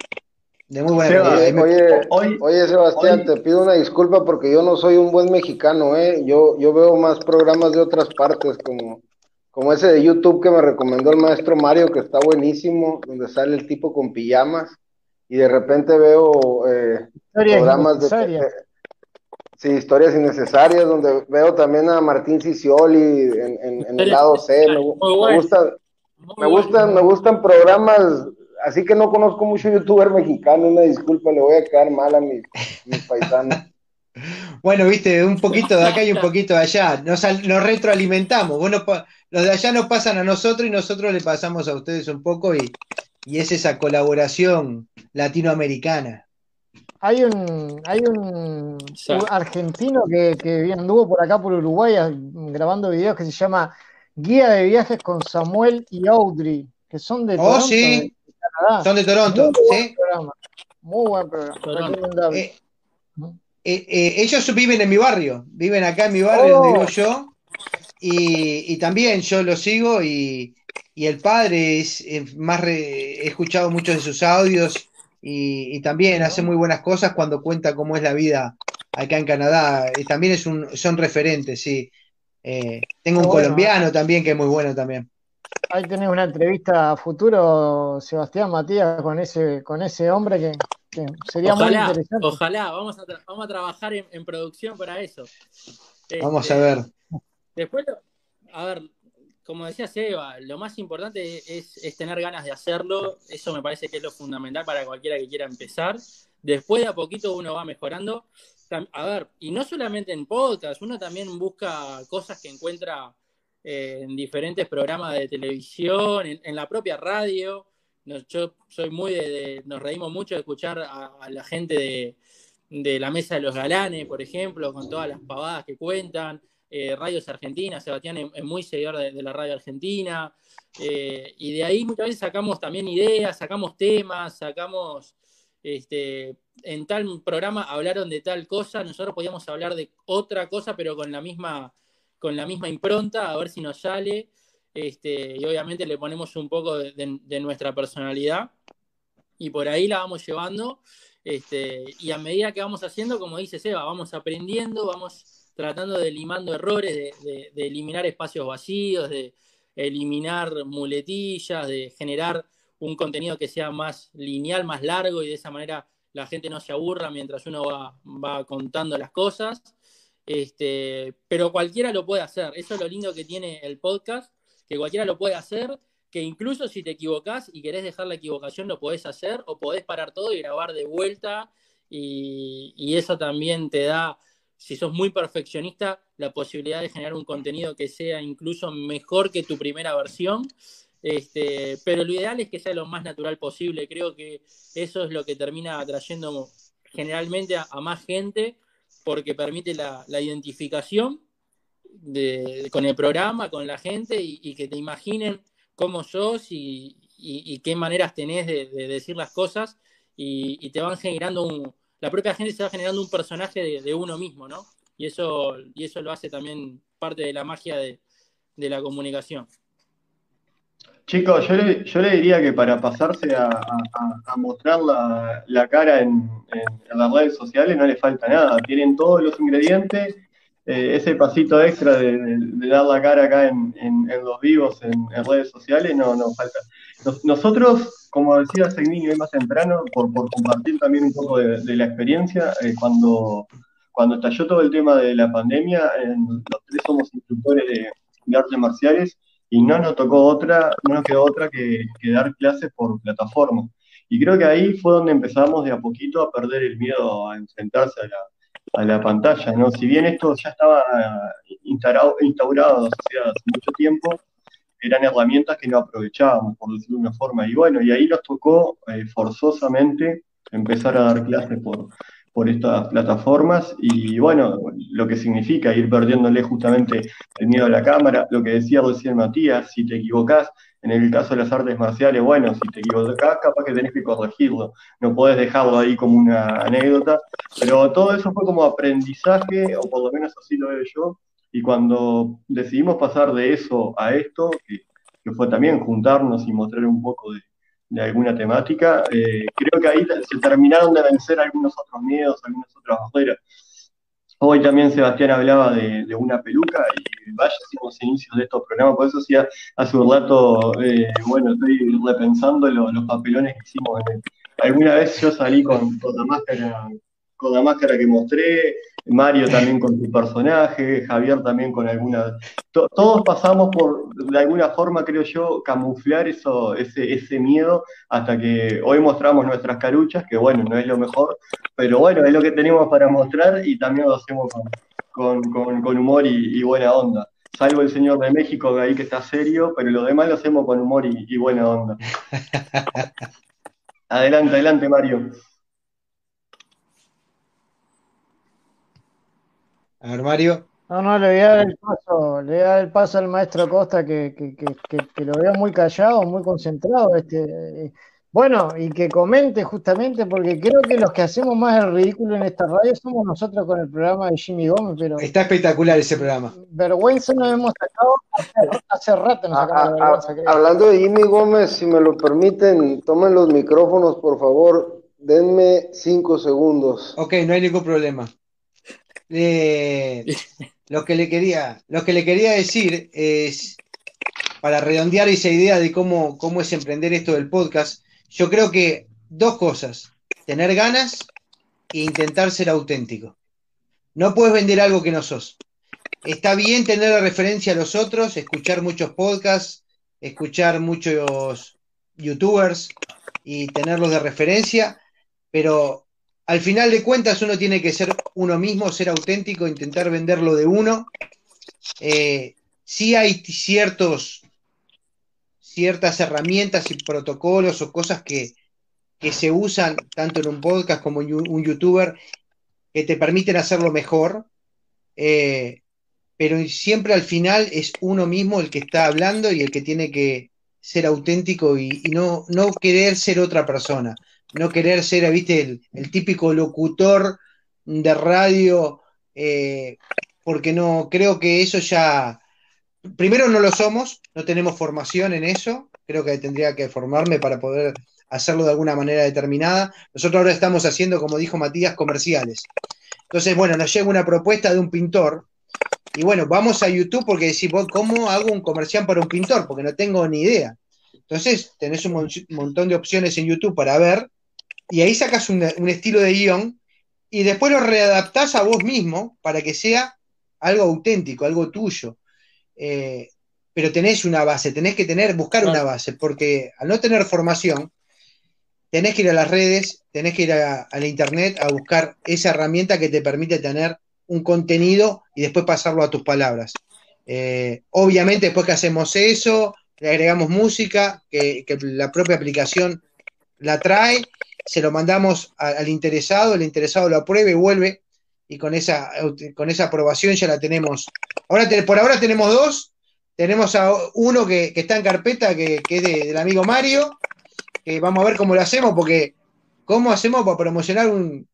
Speaker 1: De muy buena
Speaker 3: oye, oye, Sebastián, te pido una disculpa porque yo no soy un buen mexicano, ¿eh? Yo, yo veo más programas de otras partes, como, como ese de YouTube que me recomendó el maestro Mario, que está buenísimo, donde sale el tipo con pijamas, y de repente veo eh, programas de... sí, historias innecesarias, donde veo también a Martín Cicioli en, en, el lado C. Me, me, gustan, me, gustan, me gustan programas así que no conozco mucho youtuber mexicano, una disculpa, le voy a quedar mal a mis, paisanos.
Speaker 1: Bueno, viste, un poquito de acá y un poquito de allá. Nos, retroalimentamos. Bueno, los de allá nos pasan a nosotros y nosotros le pasamos a ustedes un poco y, es esa colaboración latinoamericana.
Speaker 4: Hay un, hay un, argentino que, que anduvo por acá por Uruguay grabando videos que se llama Guía de viajes con Samuel y Audrey, que son de
Speaker 1: oh, sí. Son de Toronto, Muy ¿sí?
Speaker 4: Programa. Muy buen programa.
Speaker 1: Eh, eh, eh, ellos viven en mi barrio, viven acá en mi barrio donde vivo oh. yo. Y, también yo lo sigo y, el padre es, más he escuchado muchos de sus audios y, también hace muy buenas cosas cuando cuenta cómo es la vida acá en Canadá. Y también es un, son referentes, sí. tengo un colombiano también que es muy bueno también.
Speaker 4: Ahí tenés una entrevista a futuro, Sebastián Matías, con ese, con ese hombre que, sería muy interesante.
Speaker 5: Ojalá, vamos a, vamos a trabajar en, producción para eso.
Speaker 1: vamos a ver.
Speaker 5: Después, a ver, como decía Seba, lo más importante es, tener ganas de hacerlo. Eso me parece que es lo fundamental para cualquiera que quiera empezar. Después de a poquito uno va mejorando. A ver, y no solamente en podcast, uno también busca cosas que encuentra en diferentes programas de televisión, en, la propia radio. yo soy muy de, nos reímos mucho de escuchar a, la gente de, la Mesa de los Galanes, por ejemplo, con todas las pavadas que cuentan. Eh, radios argentinas, Sebastián es, muy seguidor de, la radio argentina. Eh, y de ahí muchas veces sacamos también ideas, sacamos temas, sacamos este, en tal programa hablaron de tal cosa, nosotros podíamos hablar de otra cosa, pero con la misma con la misma impronta, a ver si nos sale. Este, y obviamente le ponemos un poco de, nuestra personalidad y por ahí la vamos llevando. Este, y a medida que vamos haciendo, como dice Seba, vamos aprendiendo, vamos tratando de limando errores, de, eliminar espacios vacíos, de eliminar muletillas, de generar un contenido que sea más lineal, más largo y de esa manera la gente no se aburra mientras uno va, va contando las cosas. Este, pero cualquiera lo puede hacer. Eso es lo lindo que tiene el podcast, que cualquiera lo puede hacer, que incluso si te equivocás y querés dejar la equivocación, lo podés hacer o podés parar todo y grabar de vuelta. Y, eso también te da, si sos muy perfeccionista, la posibilidad de generar un contenido que sea incluso mejor que tu primera versión. Este, pero lo ideal es que sea lo más natural posible. Creo que eso es lo que termina atrayendo generalmente a, más gente porque permite la, identificación con el programa, con la gente y que te imaginen cómo sos y, qué maneras tenés de, decir las cosas y, te van generando un, la propia gente se va generando un personaje de, uno mismo, ¿no? Y eso, y eso lo hace también parte de la magia de, la comunicación.
Speaker 2: Chicos, yo le, yo le, diría que para pasarse a, mostrar la, cara en, las redes sociales no le falta nada. Tienen todos los ingredientes eh, ese pasito extra de, dar la cara acá en, los vivos, en, redes sociales, no, no falta. nosotros, como decía Segninio más temprano, por, compartir también un poco de, la experiencia, eh, cuando, cuando estalló todo el tema de la pandemia, los tres somos instructores de, artes marciales y no nos tocó otra, no nos quedó otra que, que dar clases por plataforma. Y creo que ahí fue donde empezamos de a poquito a perder el miedo a enfrentarse a la, a la pantalla, ¿no? Si bien esto ya estaba instaurado, instaurado hace mucho tiempo, eran herramientas que no aprovechábamos, por decirlo de una forma. Y bueno, y ahí nos tocó eh, forzosamente empezar a dar clases por, por estas plataformas y bueno, lo que significa ir perdiéndole justamente el miedo a la cámara, lo que decía recién Matías, si te equivocás, en el caso de las artes marciales, bueno, si te equivocás, capaz que tenés que corregirlo, no podés dejarlo ahí como una anécdota, pero todo eso fue como aprendizaje, o por lo menos así lo veo yo, y cuando decidimos pasar de eso a esto, que, fue también juntarnos y mostrar un poco de, alguna temática, eh, creo que ahí se terminaron de vencer algunos otros miedos, algunas otras barreras. Hoy también Sebastián hablaba de, una peluca y vaya, hicimos inicios de estos programas, por eso hacía hace un rato, eh, bueno, estoy repensando los papelones que hicimos. alguna vez yo salí con, con máscara con la máscara que mostré, Mario también con su personaje, Javier también con alguna... todos pasamos por, de alguna forma, creo yo, camuflar eso, ese, ese miedo hasta que hoy mostramos nuestras caruchas, que bueno, no es lo mejor, pero bueno, es lo que tenemos para mostrar y también lo hacemos con, humor y, buena onda. Salvo el señor de México, de ahí que está serio, pero lo demás lo hacemos con humor y buena onda. adelante, adelante, Mario.
Speaker 1: A ver, Mario.
Speaker 4: No, no, le voy a dar el paso, le voy a dar el paso al maestro Costa que, lo veo muy callado, muy concentrado. Este, bueno, y que comente justamente, porque creo que los que hacemos más el ridículo en esta radio somos nosotros con el programa de Jimmy Gómez, pero.
Speaker 1: Está espectacular ese programa.
Speaker 4: Vergüenza nos hemos sacado hace, rato nos sacamos
Speaker 3: la vergüenza, Hablando de Jimmy Gómez, si me lo permiten, tomen los micrófonos, por favor. Denme cinco segundos.
Speaker 1: Ok, no hay ningún problema. Lo, que le quería, lo que le quería decir es, para redondear esa idea de cómo, cómo es emprender esto del podcast, yo creo que dos cosas, tener ganas e intentar ser auténtico. No puedes vender algo que no sos. Está bien tener la referencia a los otros, escuchar muchos podcasts, escuchar muchos youtubers y tenerlos de referencia, pero al final de cuentas uno tiene que ser uno mismo, ser auténtico, intentar venderlo de uno. Eh, sí hay ciertos, ciertas herramientas y protocolos o cosas que, se usan tanto en un podcast como en un youtuber que te permiten hacerlo mejor, eh, pero siempre al final es uno mismo el que está hablando y el que tiene que ser auténtico y, no, no querer ser otra persona no querer ser, viste, el, típico locutor de radio, eh, porque no, creo que eso ya, primero no lo somos, no tenemos formación en eso, creo que tendría que formarme para poder hacerlo de alguna manera determinada. Nosotros ahora estamos haciendo, como dijo Matías, comerciales. Entonces, bueno, nos llega una propuesta de un pintor. Y bueno, vamos a YouTube porque decimos, ¿cómo hago un comercial para un pintor? Porque no tengo ni idea. Entonces, tenés un montón de opciones en YouTube para ver y ahí sacas un, estilo de guion y después lo readaptás a vos mismo para que sea algo auténtico, algo tuyo. Eh, pero tenés una base, tenés que tener, buscar una base, porque al no tener formación, tenés que ir a las redes, tenés que ir a, la internet a buscar esa herramienta que te permite tener un contenido y después pasarlo a tus palabras. Eh, obviamente, después que hacemos eso, le agregamos música, que, la propia aplicación la trae, se lo mandamos al interesado, el interesado lo aprueba y vuelve, y con esa, con esa aprobación ya la tenemos. Ahora, por ahora tenemos dos, tenemos a uno que, está en carpeta, que, es del amigo Mario, que vamos a ver cómo lo hacemos, porque ¿cómo hacemos para promocionar un,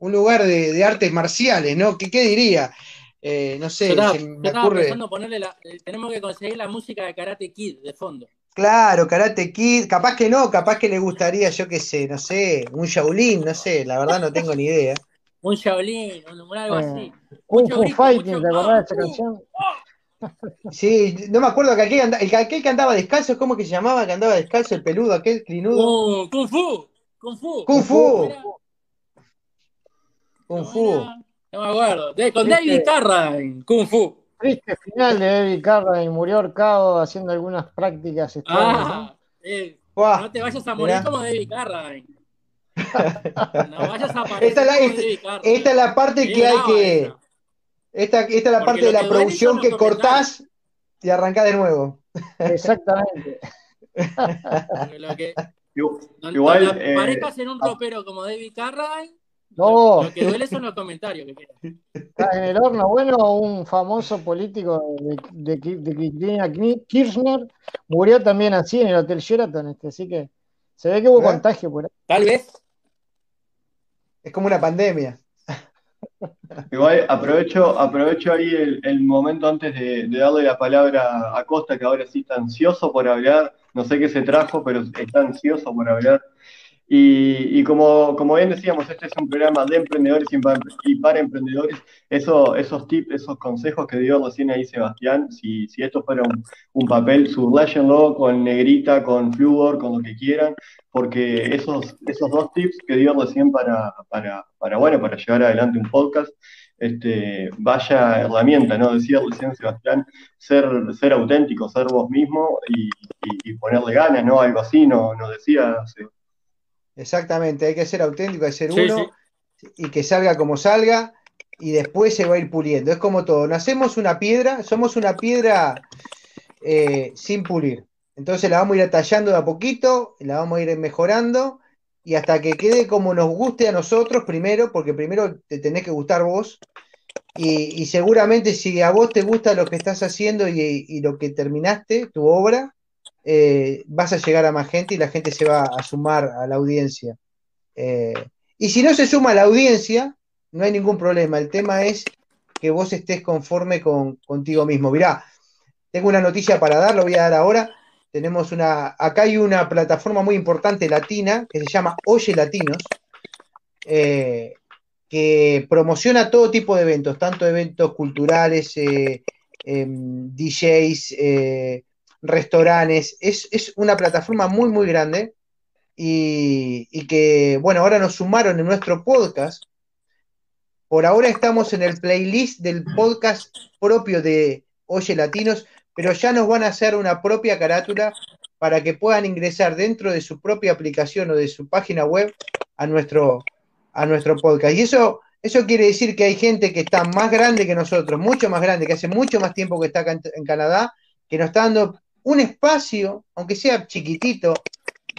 Speaker 1: lugar de, artes marciales, ¿no? ¿Qué, diría? Eh, no sé,
Speaker 5: me ocurre... Eh, tenemos que conseguir la música de Karate Kid de fondo.
Speaker 1: Claro, Karate Kid, capaz que no, capaz que le gustaría, yo qué sé, no sé, un Shaolin, no sé, la verdad no tengo ni idea.
Speaker 5: un Shaolin, un, algo así.
Speaker 4: Un Fu Fighting, ¿te acordás de esa canción?
Speaker 1: Sí, no me acuerdo que aquel, el, aquel que andaba descalzo, ¿cómo que se llamaba? Que andaba descalzo, el peludo, aquel clinudo.
Speaker 5: Oh, Kung Fu. Kung Fu.
Speaker 1: Kung Fu. Kung Fu.
Speaker 5: No me acuerdo. con David Carradine, Kung Fu.
Speaker 4: Triste final de David Carradine, murió ahorcado haciendo algunas prácticas
Speaker 5: extrañas. Ah, eh, no te vayas a morir como David Carradine. No vayas a
Speaker 1: esta, la, esta, es la parte que hay que. Esta, esta es la parte de la producción que cortás y arrancás de nuevo.
Speaker 4: Exactamente.
Speaker 5: lo que, Igual. Eh, parejas en un ropero como David Carradine.
Speaker 4: No.
Speaker 5: Lo, que duele son los comentarios que
Speaker 4: Está en el horno bueno, un famoso político de, de, Cristina Kirchner murió también así en el Hotel Sheraton, este, así que se ve que hubo ¿Eh? contagio por ahí.
Speaker 5: Tal vez.
Speaker 1: Es como una pandemia.
Speaker 2: Igual aprovecho, aprovecho ahí el, momento antes de, darle la palabra a Costa, que ahora sí está ansioso por hablar, no sé qué se trajo, pero está ansioso por hablar. Y, como, como, bien decíamos, este es un programa de emprendedores y para, emprendedores. Eso, esos tips, esos consejos que dio recién ahí Sebastián, si, si esto fuera un, papel, subrayenlo con negrita, con flúor, con lo que quieran, porque esos, esos dos tips que dio recién para, para, bueno, para llevar adelante un podcast, este, vaya herramienta, ¿no? Decía recién Sebastián, ser, ser auténtico, ser vos mismo y, ponerle ganas, ¿no? Algo así, ¿no? Nos decía
Speaker 1: Exactamente, hay que ser auténtico, hay que ser uno y que salga como salga y después se va a ir puliendo. Es como todo, nacemos una piedra, somos una piedra eh, sin pulir. Entonces la vamos a ir tallando de a poquito, la vamos a ir mejorando y hasta que quede como nos guste a nosotros primero, porque primero te tenés que gustar vos. Y, seguramente si a vos te gusta lo que estás haciendo y lo que terminaste, tu obra, eh, vas a llegar a más gente y la gente se va a sumar a la audiencia. Eh, y si no se suma a la audiencia, no hay ningún problema. El tema es que vos estés conforme con, contigo mismo. Mirá, tengo una noticia para dar, lo voy a dar ahora. Tenemos una, acá hay una plataforma muy importante latina que se llama Oye Latinos, eh, que promociona todo tipo de eventos, tanto eventos culturales, em, DJs, restaurantes. Es, una plataforma muy, muy grande y, que, bueno, ahora nos sumaron en nuestro podcast. Por ahora estamos en el playlist del podcast propio de Oye Latinos, pero ya nos van a hacer una propia carátula para que puedan ingresar dentro de su propia aplicación o de su página web a nuestro, a nuestro podcast. Y eso, eso quiere decir que hay gente que está más grande que nosotros, mucho más grande, que hace mucho más tiempo que está acá en Canadá, que nos está dando un espacio, aunque sea chiquitito,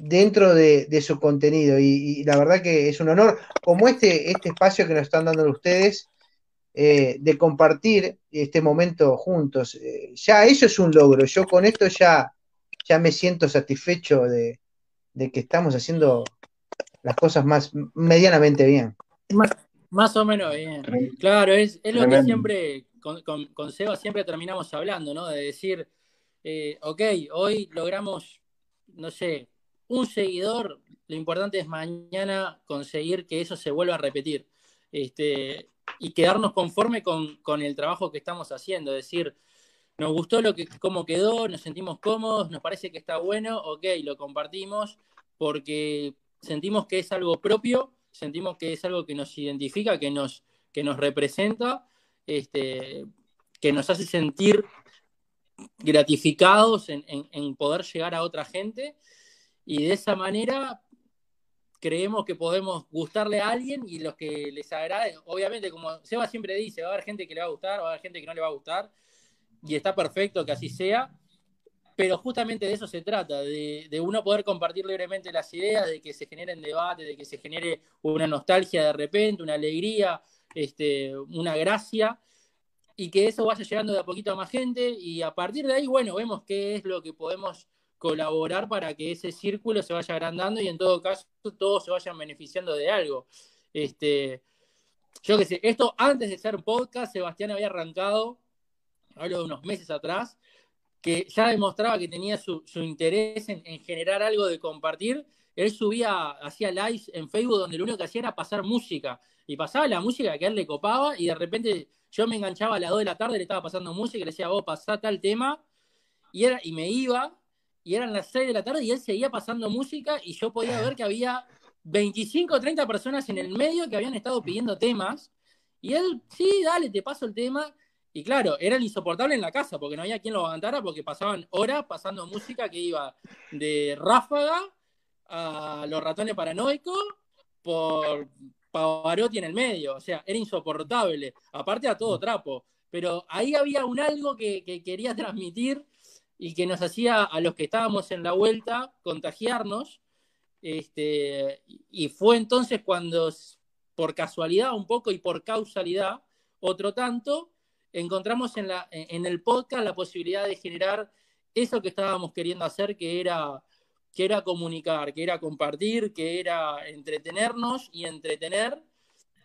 Speaker 1: dentro de, su contenido. Y, la verdad que es un honor, como este, este espacio que nos están dando ustedes, eh, de compartir este momento juntos. Eh, ya eso es un logro. Yo con esto ya, ya me siento satisfecho de, que estamos haciendo las cosas más medianamente bien.
Speaker 5: Más, o menos bien. Claro, es, lo que siempre, con, con Seba siempre terminamos hablando, ¿no? De decir, eh, ok, hoy logramos, no sé, un seguidor, lo importante es mañana conseguir que eso se vuelva a repetir. Este, y quedarnos conforme con, el trabajo que estamos haciendo, es decir, nos gustó lo que, cómo quedó, nos sentimos cómodos, nos parece que está bueno, ok, lo compartimos porque sentimos que es algo propio, sentimos que es algo que nos identifica, que nos, que nos representa, este, que nos hace sentir gratificados en, poder llegar a otra gente. Y de esa manera creemos que podemos gustarle a alguien y los que les agrade, obviamente como Seba siempre dice, va a haber gente que le va a gustar, va a haber gente que no le va a gustar y está perfecto que así sea, pero justamente de eso se trata, de, de, uno poder compartir libremente las ideas, de que se generen debates, de que se genere una nostalgia de repente, una alegría, este, una gracia, y que eso vaya llegando de a poquito a más gente, y a partir de ahí, bueno, vemos qué es lo que podemos colaborar para que ese círculo se vaya agrandando y en todo caso todos se vayan beneficiando de algo. Este, yo qué sé, esto antes de ser podcast, Sebastián había arrancado, hablo de unos meses atrás, que ya demostraba que tenía su, interés en, generar algo de compartir. Él subía, hacía lives en Facebook donde lo único que hacía era pasar música. Y pasaba la música que a él le copaba y de repente yo me enganchaba a las 2 de la tarde, le estaba pasando música le decía, vos pasá tal tema. Y, era, y me iba y eran las 6 de la tarde y él seguía pasando música y yo podía ver que había 25 o 30 personas en el medio que habían estado pidiendo temas. Y él, sí, dale, te paso el tema. Y claro, era insoportable en la casa porque no había quien lo aguantara porque pasaban horas pasando música que iba de ráfaga a los ratones paranoicos por Pavarotti en el medio. O sea, era insoportable. Aparte a todo trapo. Pero ahí había un algo que, quería transmitir y que nos hacía a los que estábamos en la vuelta contagiarnos. Este, y fue entonces cuando, por casualidad un poco y por causalidad, otro tanto, encontramos en, la, en el podcast la posibilidad de generar eso que estábamos queriendo hacer, que era, que era comunicar, que era compartir, que era entretenernos y entretener.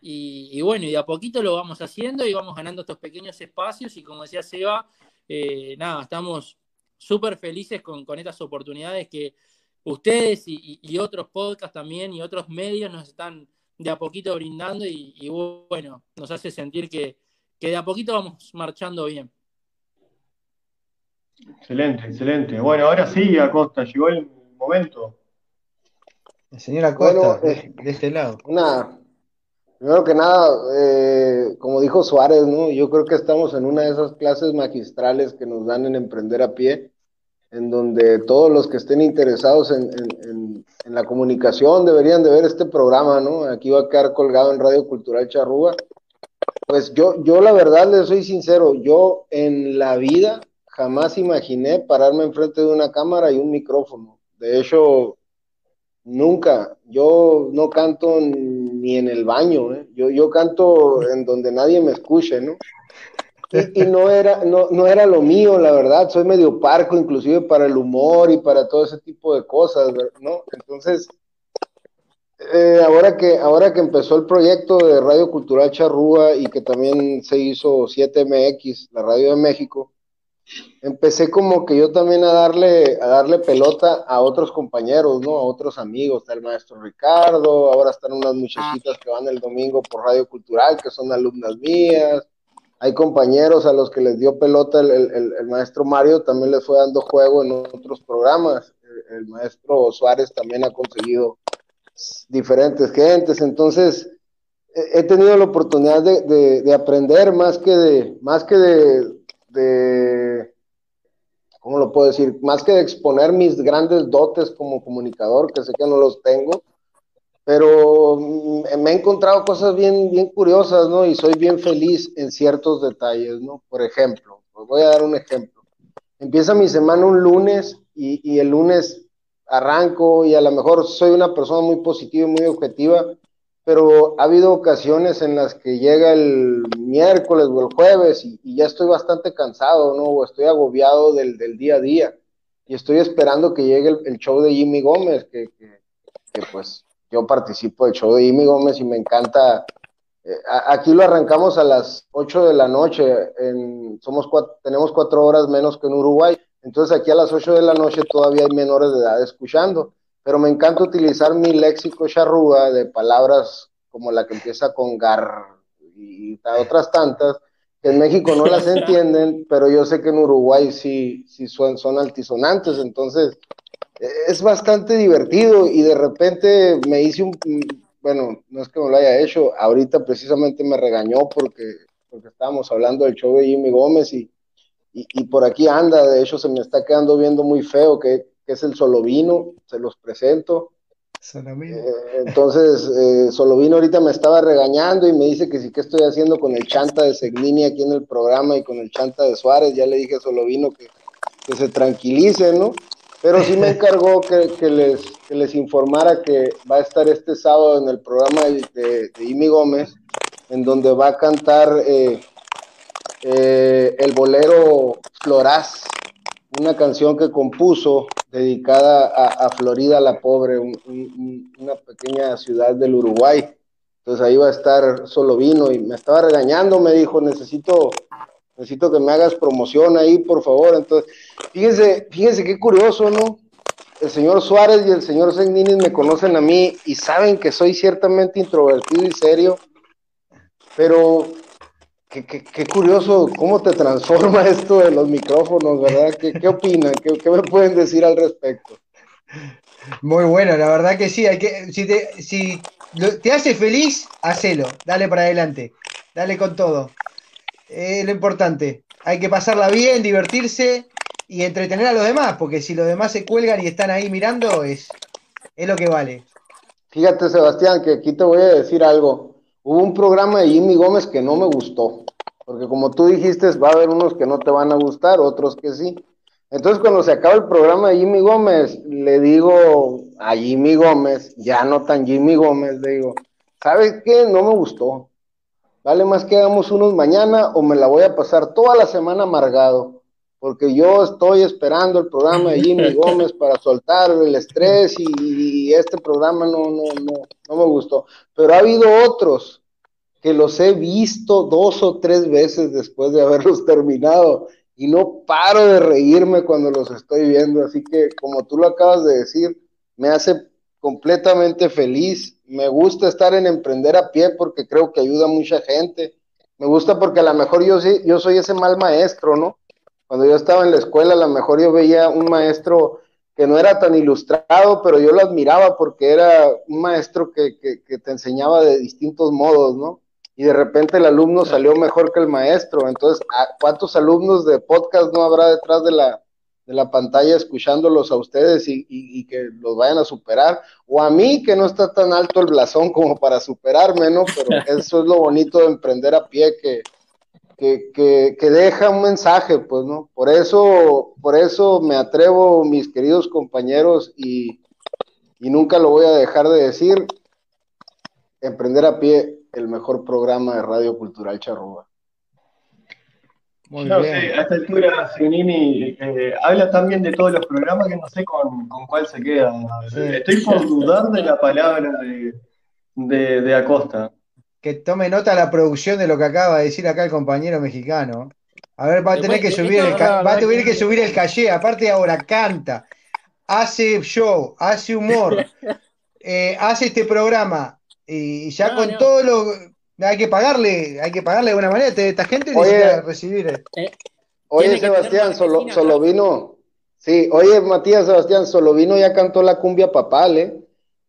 Speaker 5: Y, bueno, y de a poquito lo vamos haciendo y vamos ganando estos pequeños espacios y como decía Seba, eh, nada, estamos súper felices con, estas oportunidades que ustedes y, otros podcasts también y otros medios nos están de a poquito brindando y bueno, nos hace sentir que, que de a poquito vamos marchando bien.
Speaker 2: Excelente, excelente. Bueno, ahora sí, Acosta, llegó el momento.
Speaker 1: Señora Acosta, eh, de este lado.
Speaker 3: Una, primero que nada, eh, como dijo Suárez, ¿no? Yo creo que estamos en una de esas clases magistrales que nos dan en emprender a pie, en donde todos los que estén interesados en, en la comunicación deberían de ver este programa, ¿no? Aquí va a quedar colgado en Radio Cultural Charrúa pues yo, yo la verdad le soy sincero, yo en la vida jamás imaginé pararme enfrente de una cámara y un micrófono. De hecho, nunca. Yo no canto ni en el baño, ¿eh? yo, yo canto en donde nadie me escuche, ¿no? Y, no, era, no, no, era lo mío, la verdad. Soy medio parco, inclusive para el humor y para todo ese tipo de cosas, ¿no? Entonces, eh, ahora, que, ahora que empezó el proyecto de Radio Cultural Charrúa y que también se hizo 7MX, la radio de México, empecé como que yo también a darle, a darle pelota a otros compañeros, ¿no? A otros amigos, está el maestro Ricardo, ahora están unas muchachitas que van el domingo por Radio Cultural, que son alumnas mías, hay compañeros a los que les dio pelota el, el, maestro Mario, también les fue dando juego en otros programas, el maestro Suárez también ha conseguido diferentes gentes, entonces he tenido la oportunidad de, aprender más que de, más que de, de, ¿cómo lo puedo decir? Más que de exponer mis grandes dotes como comunicador, que sé que no los tengo, pero me he encontrado cosas bien, bien curiosas, ¿no? Y soy bien feliz en ciertos detalles, ¿no? Por ejemplo, voy a dar un ejemplo. Empieza mi semana un lunes y, y el lunes arranco y a lo mejor soy una persona muy positiva y muy objetiva, pero ha habido ocasiones en las que llega el miércoles o el jueves y, ya estoy bastante cansado, ¿no? O estoy agobiado del, día a día y estoy esperando que llegue el, show de Jimmy Gómez, que, pues yo participo del show de Jimmy Gómez y me encanta. Eh, aquí lo arrancamos a las 8 de la noche, somos tenemos cuatro horas menos que en Uruguay entonces aquí a las 8 de la noche todavía hay menores de edad escuchando, pero me encanta utilizar mi léxico charrúa de palabras como la que empieza con gar y otras tantas, que en México no las entienden, pero yo sé que en Uruguay sí, sí son, son altisonantes, entonces e, es bastante divertido y de repente me hice un, bueno, no es que me lo haya hecho, ahorita precisamente me regañó porque, porque estábamos hablando del show de Jimmy Gómez y y, por aquí anda, de hecho se me está quedando viendo muy feo, que, es el Solovino, se los presento. Eh, entonces, eh, Solovino ahorita me estaba regañando y me dice que sí que estoy haciendo con el chanta de Segnini aquí en el programa y con el chanta de Suárez. Ya le dije a Solovino que, que se tranquilice, ¿no? Pero sí me encargó que, que, les, que les informara que va a estar este sábado en el programa de, de, Imi Gómez, en donde va a cantar eh, eh, el bolero Floraz, una canción que compuso dedicada a, Florida la Pobre, una pequeña ciudad del Uruguay. Entonces ahí va a estar solo vino y me estaba regañando, me dijo, necesito, necesito que me hagas promoción ahí, por favor. Entonces, fíjense, fíjense qué curioso, ¿no? El señor Suárez y el señor Senguini me conocen a mí y saben que soy ciertamente introvertido y serio, pero Qué, curioso cómo te transforma esto de los micrófonos, ¿verdad? ¿Qué, qué opinan? ¿Qué, me pueden decir al respecto?
Speaker 1: Muy bueno, la verdad que sí. Hay que, si te, si te hace feliz, hacelo. Dale para adelante. Dale con todo. Es lo importante. Hay que pasarla bien, divertirse y entretener a los demás, porque si los demás se cuelgan y están ahí mirando, es, es lo que vale.
Speaker 3: Fíjate, Sebastián, que aquí te voy a decir algo. Hubo un programa de Jimmy Gómez que no me gustó, porque como tú dijiste, va a haber unos que no te van a gustar, otros que sí. Entonces, cuando se acaba el programa de Jimmy Gómez, le digo a Jimmy Gómez, ya no tan Jimmy Gómez, le digo, ¿sabes qué? No me gustó. Vale más que hagamos unos mañana o me la voy a pasar toda la semana amargado, porque yo estoy esperando el programa de Jimmy Gómez para soltar el estrés y, este programa no, no, no, no me gustó. Pero ha habido otros que los he visto dos o tres veces después de haberlos terminado y no paro de reírme cuando los estoy viendo. Así que, como tú lo acabas de decir, me hace completamente feliz. Me gusta estar en emprender a pie porque creo que ayuda a mucha gente. Me gusta porque a lo mejor yo, yo soy ese mal maestro, ¿no? Cuando yo estaba en la escuela, a lo mejor yo veía un maestro que no era tan ilustrado, pero yo lo admiraba porque era un maestro que, que te enseñaba de distintos modos, ¿no? Y de repente el alumno salió mejor que el maestro. Entonces, ¿cuántos alumnos de podcast no habrá detrás de la, de la pantalla escuchándolos a ustedes y, que los vayan a superar? O a mí, que no está tan alto el blasón como para superarme, ¿no? Pero eso es lo bonito de emprender a pie, que, que, que, deja un mensaje, pues, ¿no? Por eso, por eso me atrevo, mis queridos compañeros, y, y nunca lo voy a dejar de decir, emprender a pie el mejor programa de Radio Cultural Charrúa.
Speaker 2: Muy no sé, a esta altura Sionini eh, habla también de todos los programas que no sé con, cuál se queda. Estoy por dudar de la palabra de, Acosta.
Speaker 1: Que tome nota la producción de lo que acaba de decir acá el compañero mexicano. A ver, va a tener que subir el, va a tener que subir el calle, aparte ahora canta, hace show, hace humor, eh, hace este programa, y ya con todo lo. Hay que pagarle, hay que pagarle de alguna manera. Esta gente necesita recibir.
Speaker 3: Eh, oye, Sebastián, solo, solo vino. Sí, oye, Matías Sebastián, solo vino ya cantó la cumbia papal, ¿eh?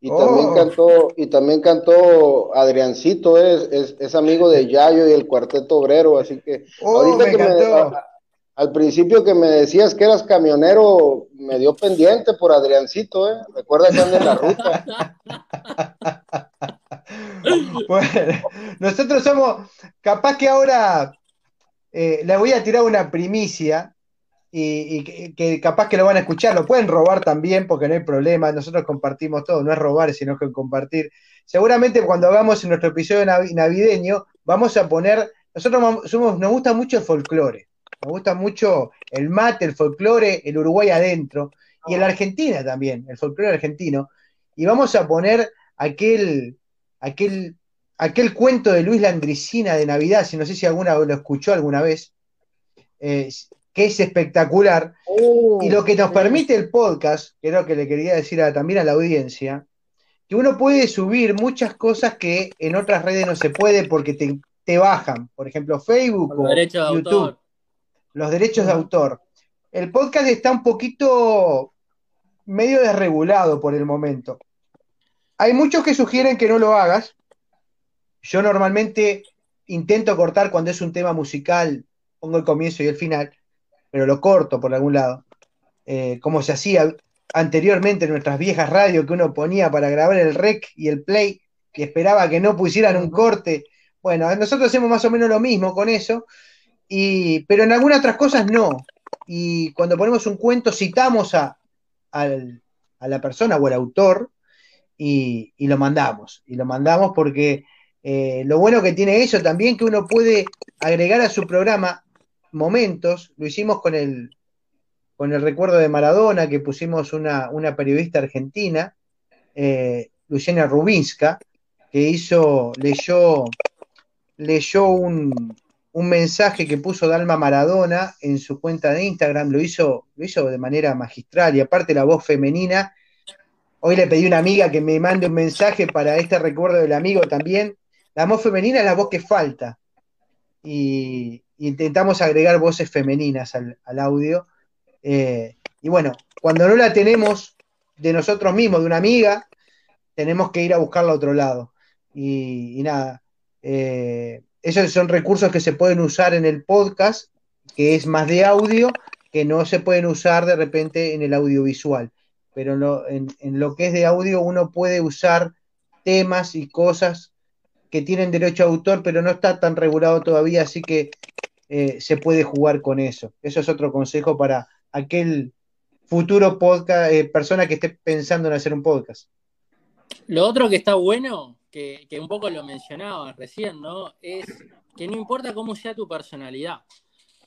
Speaker 3: Y también oh. cantó, y también cantó Adriancito, es, es, amigo de Yayo y el Cuarteto Obrero, así que
Speaker 1: oh, ahorita que me,
Speaker 3: al principio que me decías que eras camionero, me dio pendiente por Adriancito, ¿eh? Recuerda que anda en la ruta.
Speaker 1: bueno, nosotros somos, capaz que ahora eh, le voy a tirar una primicia y, que, capaz que lo van a escuchar, lo pueden robar también porque no hay problema, nosotros compartimos todo, no es robar, sino que compartir. Seguramente cuando hagamos nuestro episodio navideño, vamos a poner, nosotros somos, nos gusta mucho el folclore. Me gusta mucho el mate, el folclore, el Uruguay adentro y en la Argentina también, el folclore argentino. Y vamos a poner aquel, aquel, aquel cuento de Luis Landricina de Navidad, si no sé si alguna lo escuchó alguna vez, eh, que es espectacular. y lo que nos permite el podcast, que es lo que le quería decir también a la audiencia, que uno puede subir muchas cosas que en otras redes no se puede porque te, bajan. Por ejemplo, Facebook o YouTube los derechos de autor. El podcast está un poquito medio desregulado por el momento. Hay muchos que sugieren que no lo hagas. Yo normalmente intento cortar cuando es un tema musical, pongo el comienzo y el final. pero lo corto por algún lado. Eh, como se hacía anteriormente en nuestras viejas radios que uno ponía para grabar el rec y el play, que esperaba que no pusieran un corte. Bueno, nosotros hacemos más o menos lo mismo con eso, y, pero en algunas otras cosas no. Y cuando ponemos un cuento citamos a, la persona o al autor y, lo mandamos. Y lo mandamos porque eh, lo bueno que tiene eso también que uno puede agregar a su programa momentos, lo hicimos con el, con el recuerdo de Maradona, que pusimos una, periodista argentina, eh, Luciana Rubinska, que hizo, leyó, leyó un, mensaje que puso Dalma Maradona en su cuenta de Instagram, lo hizo, lo hizo de manera magistral y aparte la voz femenina. Hoy le pedí a una amiga que me mande un mensaje para este recuerdo del amigo también. La voz femenina es la voz que falta. Y, intentamos agregar voces femeninas al audio eh, y bueno, cuando no la tenemos de nosotros mismos, de una amiga, tenemos que ir a buscarla a otro lado. Y, nada, eh, esos son recursos que se pueden usar en el podcast, que es más de audio, que no se pueden usar de repente en el audiovisual. Pero en, lo que es de audio uno puede usar temas y cosas que tienen derecho a autor, pero no está tan regulado todavía, así que eh, se puede jugar con eso. Eso es otro consejo para aquel futuro podcast, eh, persona que esté pensando en hacer un podcast.
Speaker 5: Lo otro que está bueno, que, un poco lo mencionaba recién, ¿no? Es que no importa cómo sea tu personalidad.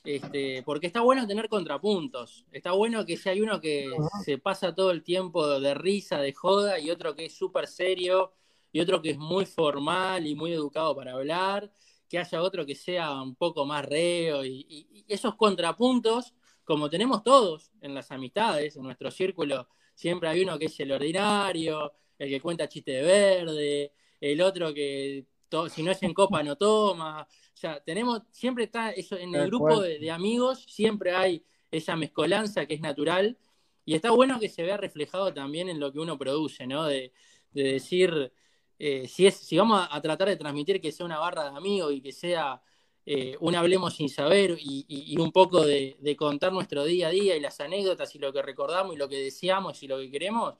Speaker 5: Este, porque está bueno tener contrapuntos. Está bueno que si hay uno que se pasa todo el tiempo de risa, de joda, y otro que es súper serio, y otro que es muy formal y muy educado para hablar, que haya otro que sea un poco más reo, y esos contrapuntos como tenemos todos en las amistades, en nuestro círculo, siempre hay uno que es el ordinario, el que cuenta chiste de verde, el otro que si no es en copa no toma. O sea, tenemos, siempre está eso, en el grupo de, amigos, siempre hay esa mezcolanza que es natural. Y está bueno que se vea reflejado también en lo que uno produce, ¿no? De, decir, eh, si, es, si vamos a, tratar de transmitir que sea una barra de amigos y que sea eh, un hablemos sin saber y, un poco de, contar nuestro día a día y las anécdotas y lo que recordamos y lo que deseamos y lo que queremos,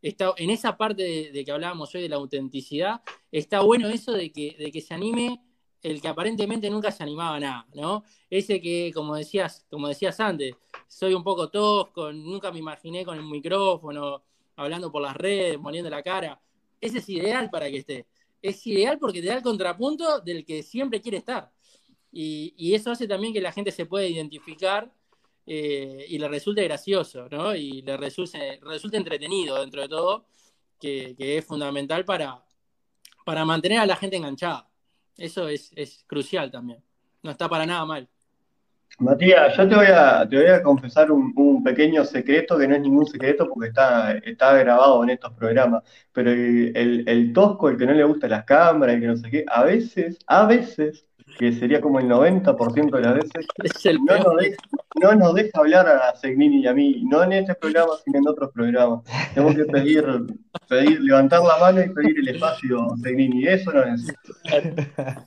Speaker 5: está, en esa parte de, que hablábamos hoy de la autenticidad, está bueno eso de que, de que se anime el que aparentemente nunca se animaba a nada, ¿no? Ese que, como decías, como decías antes, soy un poco tosco, nunca me imaginé con el micrófono, hablando por las redes, poniendo la cara. Ese es ideal para que esté. Es ideal porque te da el contrapunto del que siempre quiere estar. Y, eso hace también que la gente se pueda identificar eh, y le resulte gracioso, ¿no? Y le resulte, resulte entretenido dentro de todo, que, es fundamental para, para mantener a la gente enganchada. Eso es, crucial también. No está para nada mal.
Speaker 2: Matías, yo te voy a, te voy a confesar un, pequeño secreto que no es ningún secreto porque está, está grabado en estos programas, pero el, el tosco, el que no le gusta las cámaras, el que no sé qué, a veces, a veces que sería como el 90% de las veces, no, nos deja, hablar a Segnini y a mí, no en este programa, sino en otros programas. Tenemos que pedir, pedir levantar la mano y pedir el espacio a Segnini, eso no es.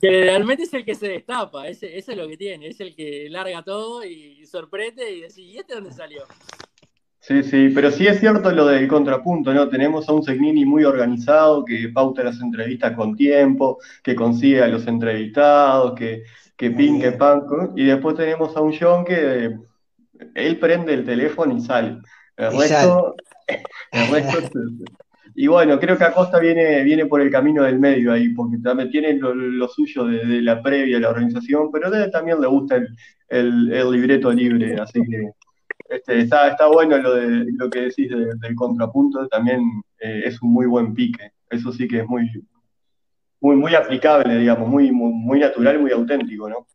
Speaker 5: Generalmente es el que se destapa, ese, es lo que tiene, es el que larga todo y sorprende y dice, ¿y este dónde salió?
Speaker 2: Sí, sí, pero sí es cierto lo del contrapunto, ¿no? Tenemos a un Segnini muy organizado que pauta las entrevistas con tiempo, que consigue a los entrevistados, que, que pin, que pan, y después tenemos a un John que él prende el teléfono y sale. El resto, el resto y bueno, creo que Acosta viene, viene por el camino del medio ahí, porque también tiene lo, suyo de, la previa, la organización, pero a él también le gusta el, el libreto libre, así que este, está, está bueno lo, de, lo que decís del contrapunto, también eh, es un muy buen pique. Eso sí que es muy, muy, muy aplicable, digamos, muy, muy, natural, muy auténtico, ¿no?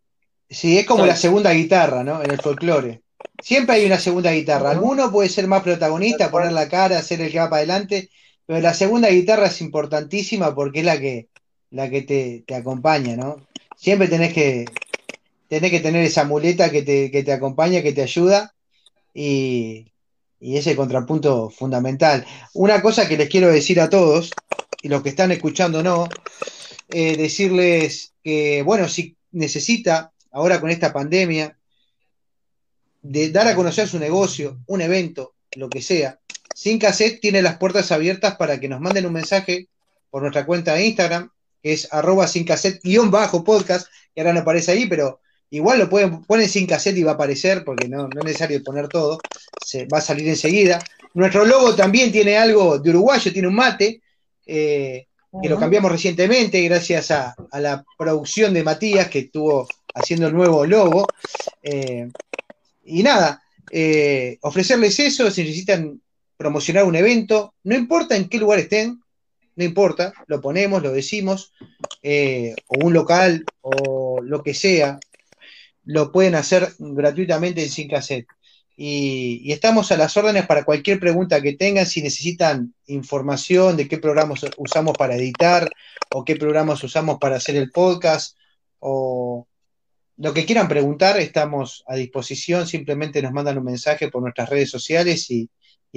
Speaker 1: Sí, es como la segunda guitarra, ¿no? En el folclore. Siempre hay una segunda guitarra. Alguno puede ser más protagonista, poner la cara, ser el que va para adelante, pero la segunda guitarra es importantísima porque es la que, la que te, te acompaña, ¿no? Siempre tenés que, tenés que tener esa muleta que te, que te acompaña, que te ayuda y, ese contrapunto fundamental. Una cosa que les quiero decir a todos, y los que están escuchando no, eh, decirles que, bueno, si necesita, ahora con esta pandemia, de dar a conocer su negocio, un evento, lo que sea, Sin Cassette tiene las puertas abiertas para que nos manden un mensaje por nuestra cuenta de Instagram, que es arroba sin bajo podcast, que ahora no aparece ahí, pero igual lo pueden poner sin cassette y va a aparecer, porque no, es necesario poner todo, se va a salir enseguida. Nuestro logo también tiene algo de uruguayo, tiene un mate, eh, que lo cambiamos recientemente gracias a, la producción de Matías, que estuvo haciendo el nuevo logo. Eh, y nada, eh, ofrecerles eso, si necesitan promocionar un evento, no importa en qué lugar estén, no importa, lo ponemos, lo decimos, o un local, o lo que sea, lo pueden hacer gratuitamente en Sin Cassette. Y, estamos a las órdenes para cualquier pregunta que tengan, si necesitan información de qué programas usamos para editar, o qué programas usamos para hacer el podcast, o lo que quieran preguntar, estamos a disposición, simplemente nos mandan un mensaje por nuestras redes sociales y,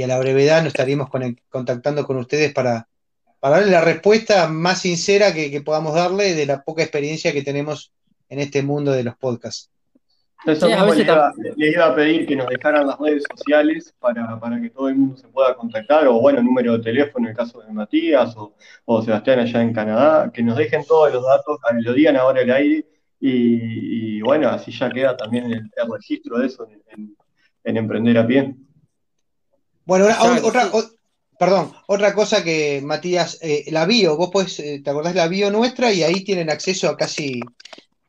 Speaker 1: a la brevedad nos estaríamos contactando con ustedes para, para darle la respuesta más sincera que, podamos darle de la poca experiencia que tenemos en este mundo de los podcasts.
Speaker 2: Eso le, iba, a pedir que nos dejaran las redes sociales para, que todo el mundo se pueda contactar, o bueno, número de teléfono en el caso de Matías o, Sebastián allá en Canadá, que nos dejen todos los datos, lo digan ahora el aire, y, bueno, así ya queda también el, registro de eso en, Emprender a Pie.
Speaker 1: Bueno, otra, Perdón, otra cosa que Matías, eh, la bio, vos podés, eh, te acordás la bio nuestra y ahí tienen acceso a casi,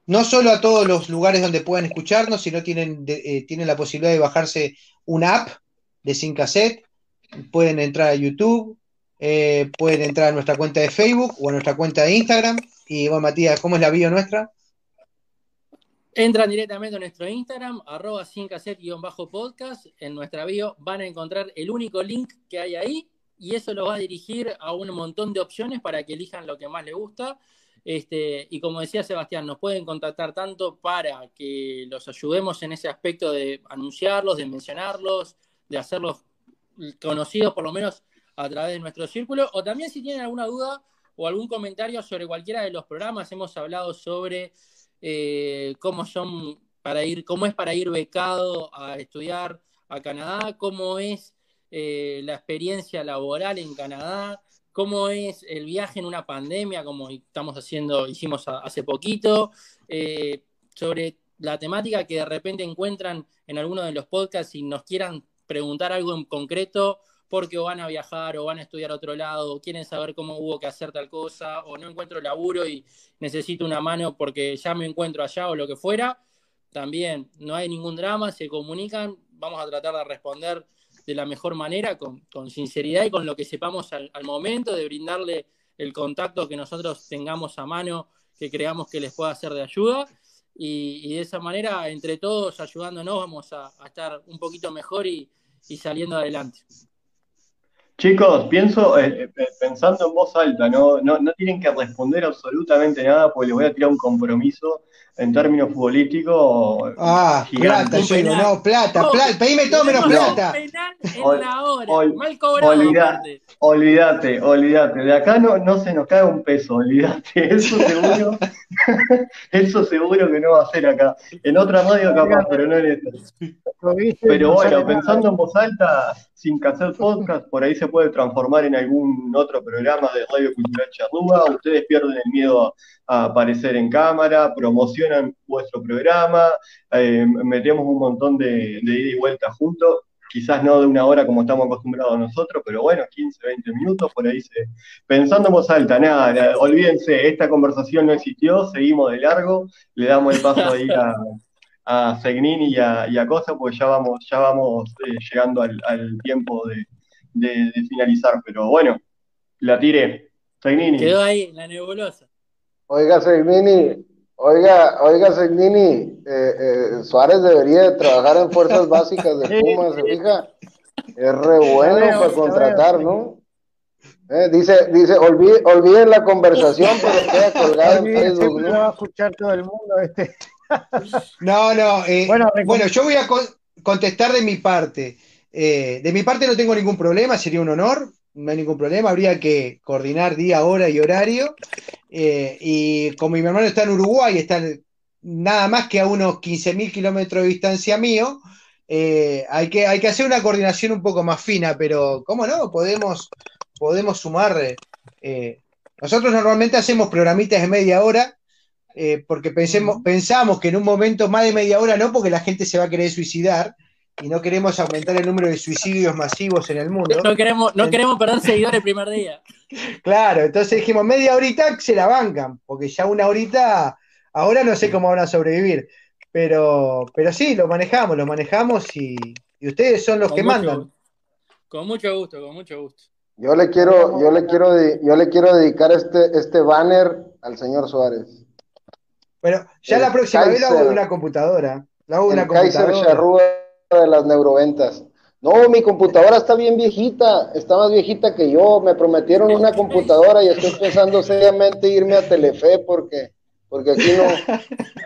Speaker 1: no solo a todos los lugares donde puedan escucharnos, sino tienen, eh, tienen la posibilidad de bajarse una app de Sin Cassette, pueden entrar a YouTube, pueden entrar a nuestra cuenta de Facebook o a nuestra cuenta de Instagram. Y bueno, Matías, ¿cómo es la bio nuestra?
Speaker 5: Entran directamente a nuestro Instagram, arroba sin bajo podcast En nuestra bio van a encontrar el único link que hay ahí, y eso los va a dirigir a un montón de opciones para que elijan lo que más les gusta. Este, y como decía Sebastián, nos pueden contactar tanto para que los ayudemos en ese aspecto de anunciarlos, de mencionarlos, de hacerlos conocidos por lo menos a través de nuestro círculo, o también si tienen alguna duda o algún comentario sobre cualquiera de los programas, hemos hablado sobre eh, cómo son para ir, cómo es para ir becado a estudiar a Canadá, cómo es eh, la experiencia laboral en Canadá, cómo es el viaje en una pandemia, como estamos haciendo, hicimos hace poquito, eh, sobre la temática que de repente encuentran en alguno de los podcasts y nos quieran preguntar algo en concreto porque van a viajar o van a estudiar a otro lado, o quieren saber cómo hubo que hacer tal cosa, o no encuentro laburo y necesito una mano porque ya me encuentro allá o lo que fuera, también no hay ningún drama, se comunican, vamos a tratar de responder de la mejor manera, con, sinceridad y con lo que sepamos al, momento, de brindarle el contacto que nosotros tengamos a mano, que creamos que les pueda ser de ayuda. Y, de esa manera, entre todos, ayudándonos, vamos a, estar un poquito mejor y, y saliendo adelante.
Speaker 2: Chicos, pienso, eh, eh, pensando en voz alta, ¿no? No, no tienen que responder absolutamente nada porque les voy a tirar un compromiso en términos futbolísticos.
Speaker 1: Ah, plata, yo digo, no, plata, plata, pedime todo menos plata.
Speaker 2: olvídate, olvídate, olvídate, de acá no, no se nos cae un peso, olvídate, eso seguro, eso seguro que no va a ser acá. En otra radio capaz, pero no en esta. Pero bueno, pensando en voz alta, sin que hacer podcast, por ahí se puede transformar en algún otro programa de Radio Cultural Charrúa, ustedes pierden el miedo a aparecer en cámara, promocionan vuestro programa, eh, metemos un montón de, ida y vuelta juntos, quizás no de una hora como estamos acostumbrados nosotros, pero bueno, 15, 20 minutos, por ahí se... Pensando en voz nada, olvídense, esta conversación no existió, seguimos de largo, le damos el paso ahí a, a Segnini y a, Cosa, porque ya vamos, ya vamos eh, llegando al, tiempo de, finalizar, pero bueno, la tiré. Segnini.
Speaker 5: Quedó ahí, la nebulosa.
Speaker 3: Oiga, Segnini, oiga, oiga, Segnini, eh, eh, Suárez debería trabajar en fuerzas básicas de Pumas, ¿se fija? Es re bueno para contratar, ¿no? Eh, dice, dice, olviden, la conversación, pero queda colgado en Facebook,
Speaker 4: ¿no? va a escuchar todo el mundo este.
Speaker 1: No, no, bueno, bueno, yo voy a contestar de mi parte. de mi parte no tengo ningún problema, sería un honor, no hay ningún problema, habría que coordinar día, hora y horario. Eh, y como mi hermano está en Uruguay, está nada más que a unos 15.000 kilómetros de distancia mío, eh, hay, que, hay que hacer una coordinación un poco más fina, pero ¿cómo no? Podemos, podemos sumar. Eh, nosotros normalmente hacemos programitas de media hora, porque pensemos, pensamos que en un momento más de media hora no, porque la gente se va a querer suicidar, y no queremos aumentar el número de suicidios masivos en el mundo.
Speaker 5: No queremos, no queremos perder seguidores el primer día.
Speaker 1: Claro, entonces dijimos media horita se la bancan, porque ya una horita, ahora no sé cómo van a sobrevivir, pero, pero sí, lo manejamos, lo manejamos y, ustedes son los que mandan.
Speaker 5: Con mucho gusto, con mucho gusto.
Speaker 3: Yo le quiero, yo le quiero, yo le quiero dedicar este, este banner al señor Suárez.
Speaker 1: Bueno, ya la próxima vez lo hago de una computadora. Lo hago de una
Speaker 3: computadora de las neuroventas. No, mi computadora está bien viejita, está más viejita que yo. Me prometieron una computadora y estoy pensando seriamente irme a Telefe porque, porque aquí no,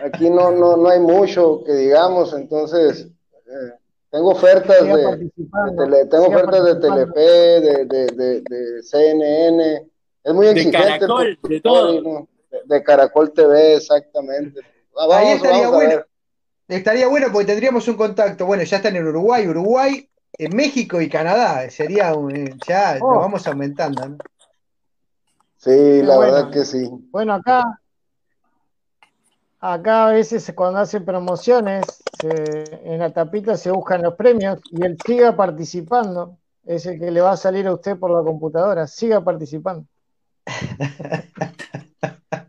Speaker 3: aquí no, no, no hay mucho que digamos. Entonces, eh, tengo ofertas de, tengo ofertas de Telefe, de, de, de, CNN. Es muy exigente. De
Speaker 5: Caracol, de todo.
Speaker 3: De, Caracol TV, exactamente.
Speaker 1: Ahí estaría bueno. Estaría bueno porque tendríamos un contacto. Bueno, ya están en Uruguay, Uruguay, en México y Canadá. Sería un. Eh, ya lo oh. vamos aumentando. ¿no?
Speaker 3: Sí, la verdad que sí.
Speaker 4: Bueno, acá. Acá a veces cuando hacen promociones, en la tapita se buscan los premios y él siga participando. Es el que le va a salir a usted por la computadora. Siga participando.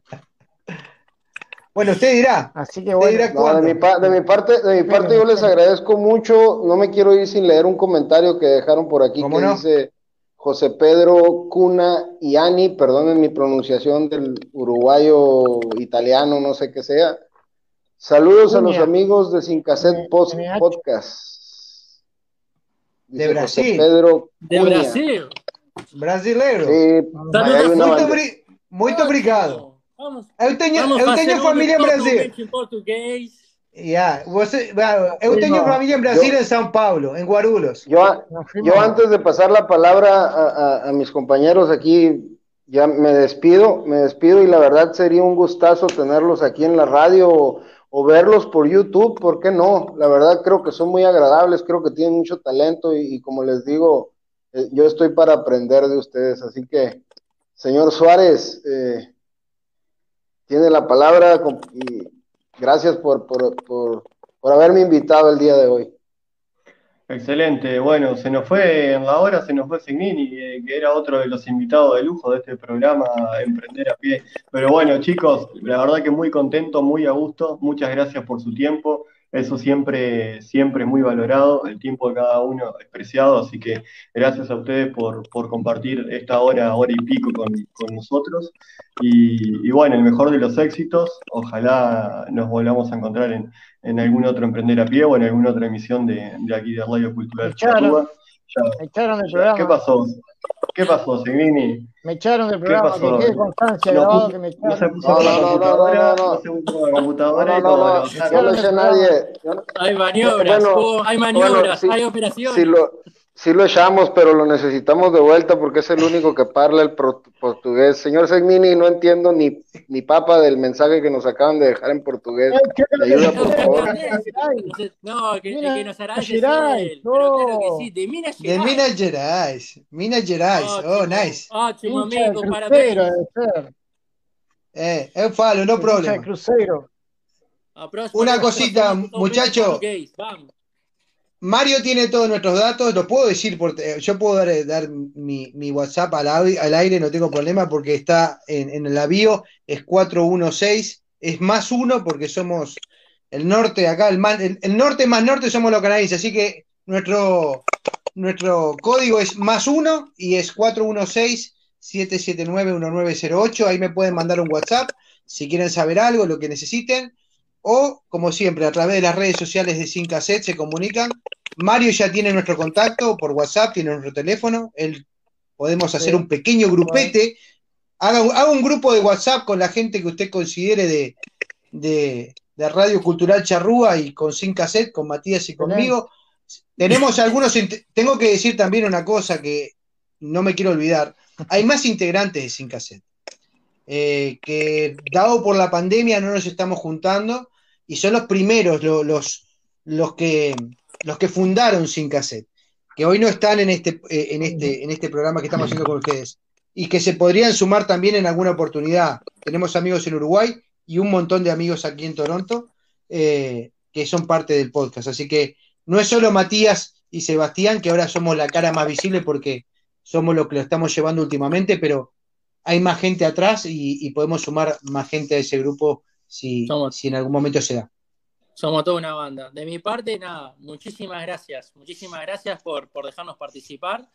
Speaker 1: Bueno, usted dirá.
Speaker 3: Así que bueno. de, mi parte, de mi parte yo les agradezco mucho. No me quiero ir sin leer un comentario que dejaron por aquí que dice José Pedro Cuna y Ani, perdonen mi pronunciación del uruguayo italiano, no sé qué sea. Saludos a los amigos de Sin Cassette Post Podcast.
Speaker 1: de Brasil.
Speaker 3: Pedro
Speaker 5: de Brasil.
Speaker 1: Brasileiro. Sí, muy, muy obrigado. Vamos, eu tenho, vamos eu tenho família em Brasil. Em português. Yeah. Você, eu tenho familia en Brasil, yo, en Sao Paulo, en Guarulhos.
Speaker 3: Yo, yo antes de pasar la palabra a, a, a, mis compañeros aquí, ya me despido, me despido y la verdad sería un gustazo tenerlos aquí en la radio o, o verlos por YouTube, ¿por qué no? La verdad creo que son muy agradables, creo que tienen mucho talento y, y como les digo, eh, yo estoy para aprender de ustedes, así que, señor Suárez, eh, tiene la palabra y gracias por, por, por, por haberme invitado el día de hoy.
Speaker 2: Excelente, bueno, se nos fue en la hora, se nos fue Signini, eh, que era otro de los invitados de lujo de este programa Emprender a Pie. Pero bueno, chicos, la verdad que muy contento, muy a gusto, muchas gracias por su tiempo, eso siempre, siempre es muy valorado, el tiempo de cada uno es preciado, así que gracias a ustedes por, compartir esta hora, hora y pico con, nosotros. Y, bueno, el mejor de los éxitos, ojalá nos volvamos a encontrar en, en algún otro Emprender a Pie o en alguna otra emisión de, aquí de Radio Cultural.
Speaker 4: Echaron programa.
Speaker 2: ¿Qué pasó? ¿Qué pasó, Signini?
Speaker 4: Me echaron del programa, que quede constancia grabado que me echaron. No se puso
Speaker 2: no, la computadora, no, se puso la computadora y todo.
Speaker 3: No lo sé nadie.
Speaker 5: Hay maniobras, hay maniobras, hay operaciones.
Speaker 3: Si lo, Sí lo echamos, pero lo necesitamos de vuelta porque es el único que parla el portugués. Señor Segnini, no entiendo ni, ni papa del mensaje que nos acaban de dejar en portugués. ¿Me ayuda, por favor?
Speaker 5: No, que, que nos hará pero claro que sí, de Minas Gerais.
Speaker 1: De Minas Gerais, Minas Gerais, oh, nice.
Speaker 5: Ótimo, amigo, parabéns.
Speaker 1: Eh, eu falo, no problema. Una cosita, muchacho. Vamos. Mario tiene todos nuestros datos, lo puedo decir, por, yo puedo dar, mi, WhatsApp al, al, aire, no tengo problema porque está en, en el bio, es 416, es más uno porque somos el norte acá, el, el, norte más norte somos los canadienses, así que nuestro, nuestro código es más uno y es 416-779-1908, ahí me pueden mandar un WhatsApp si quieren saber algo, lo que necesiten o, como siempre, a través de las redes sociales de Sin Cassette se comunican. Mario ya tiene nuestro contacto por WhatsApp, tiene nuestro teléfono. Él, podemos hacer un pequeño grupete. Haga, un grupo de WhatsApp con la gente que usted considere de, de, Radio Cultural Charrúa y con Sin Cassette, con Matías y conmigo. Tenemos algunos, tengo que decir también una cosa que no me quiero olvidar. Hay más integrantes de Sin Cassette. Eh, que dado por la pandemia no nos estamos juntando y son los primeros, los, los, que los que fundaron Sin Cassette, que hoy no están en este, eh, en, este, en este programa que estamos haciendo con ustedes, y que se podrían sumar también en alguna oportunidad. Tenemos amigos en Uruguay y un montón de amigos aquí en Toronto eh, que son parte del podcast. Así que no es solo Matías y Sebastián, que ahora somos la cara más visible porque somos lo que lo estamos llevando últimamente, pero hay más gente atrás y, podemos sumar más gente a ese grupo si, si en algún momento se da.
Speaker 5: Somos toda una banda. De mi parte, nada, muchísimas gracias. Muchísimas gracias por, por dejarnos participar,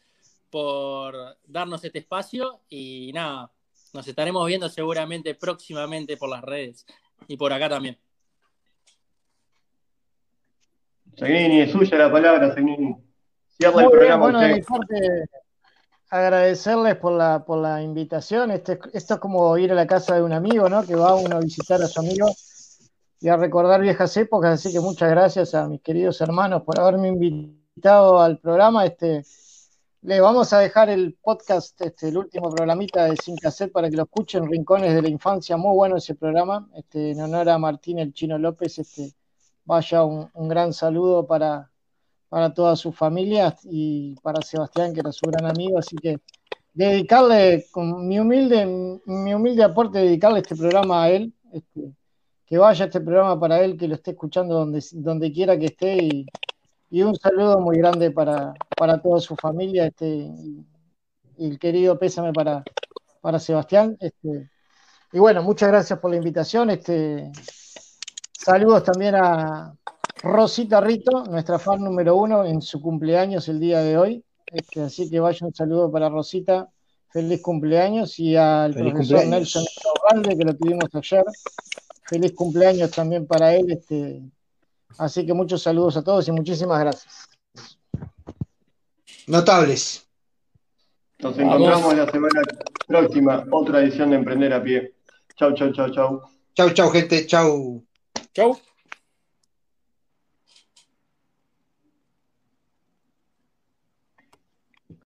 Speaker 5: por darnos este espacio y nada, nos estaremos viendo seguramente próximamente por las redes y por acá también.
Speaker 2: Seguini, es suya la palabra, Seguini. Cierra el programa.
Speaker 4: bueno, de mi parte, agradecerles por la, por la invitación. Este, esto es como ir a la casa de un amigo, ¿no? Que va uno a visitar a su amigo y a recordar viejas épocas. Así que muchas gracias a mis queridos hermanos por haberme invitado al programa. Este, les vamos a dejar el podcast, este, el último programita de Sin Cassette para que lo escuchen, Rincones de la Infancia. Muy bueno ese programa. Este, en honor a Martín el Chino López. Este, vaya un, gran saludo para, para toda su familia y para Sebastián, que era su gran amigo. Así que dedicarle, con mi humilde, mi humilde aporte, dedicarle este programa a él, este, que vaya este programa para él, que lo esté escuchando donde, donde quiera que esté y, un saludo muy grande para, para toda su familia este, y, el querido pésame para, para Sebastián. Este, y bueno, muchas gracias por la invitación. Este, Saludos también a Rosita Rito, nuestra fan número uno en su cumpleaños el día de hoy. Este, así que vaya un saludo para Rosita, feliz cumpleaños, y al profesor Nelson Valde, que lo tuvimos ayer. Feliz cumpleaños también para él. Este, así que muchos saludos a todos y muchísimas gracias.
Speaker 1: Notables.
Speaker 2: Nos encontramos la semana próxima, otra edición de Emprender a Pie. Chau, chau, chau, chau.
Speaker 1: Chau, chau, gente. Chau.
Speaker 5: Chau.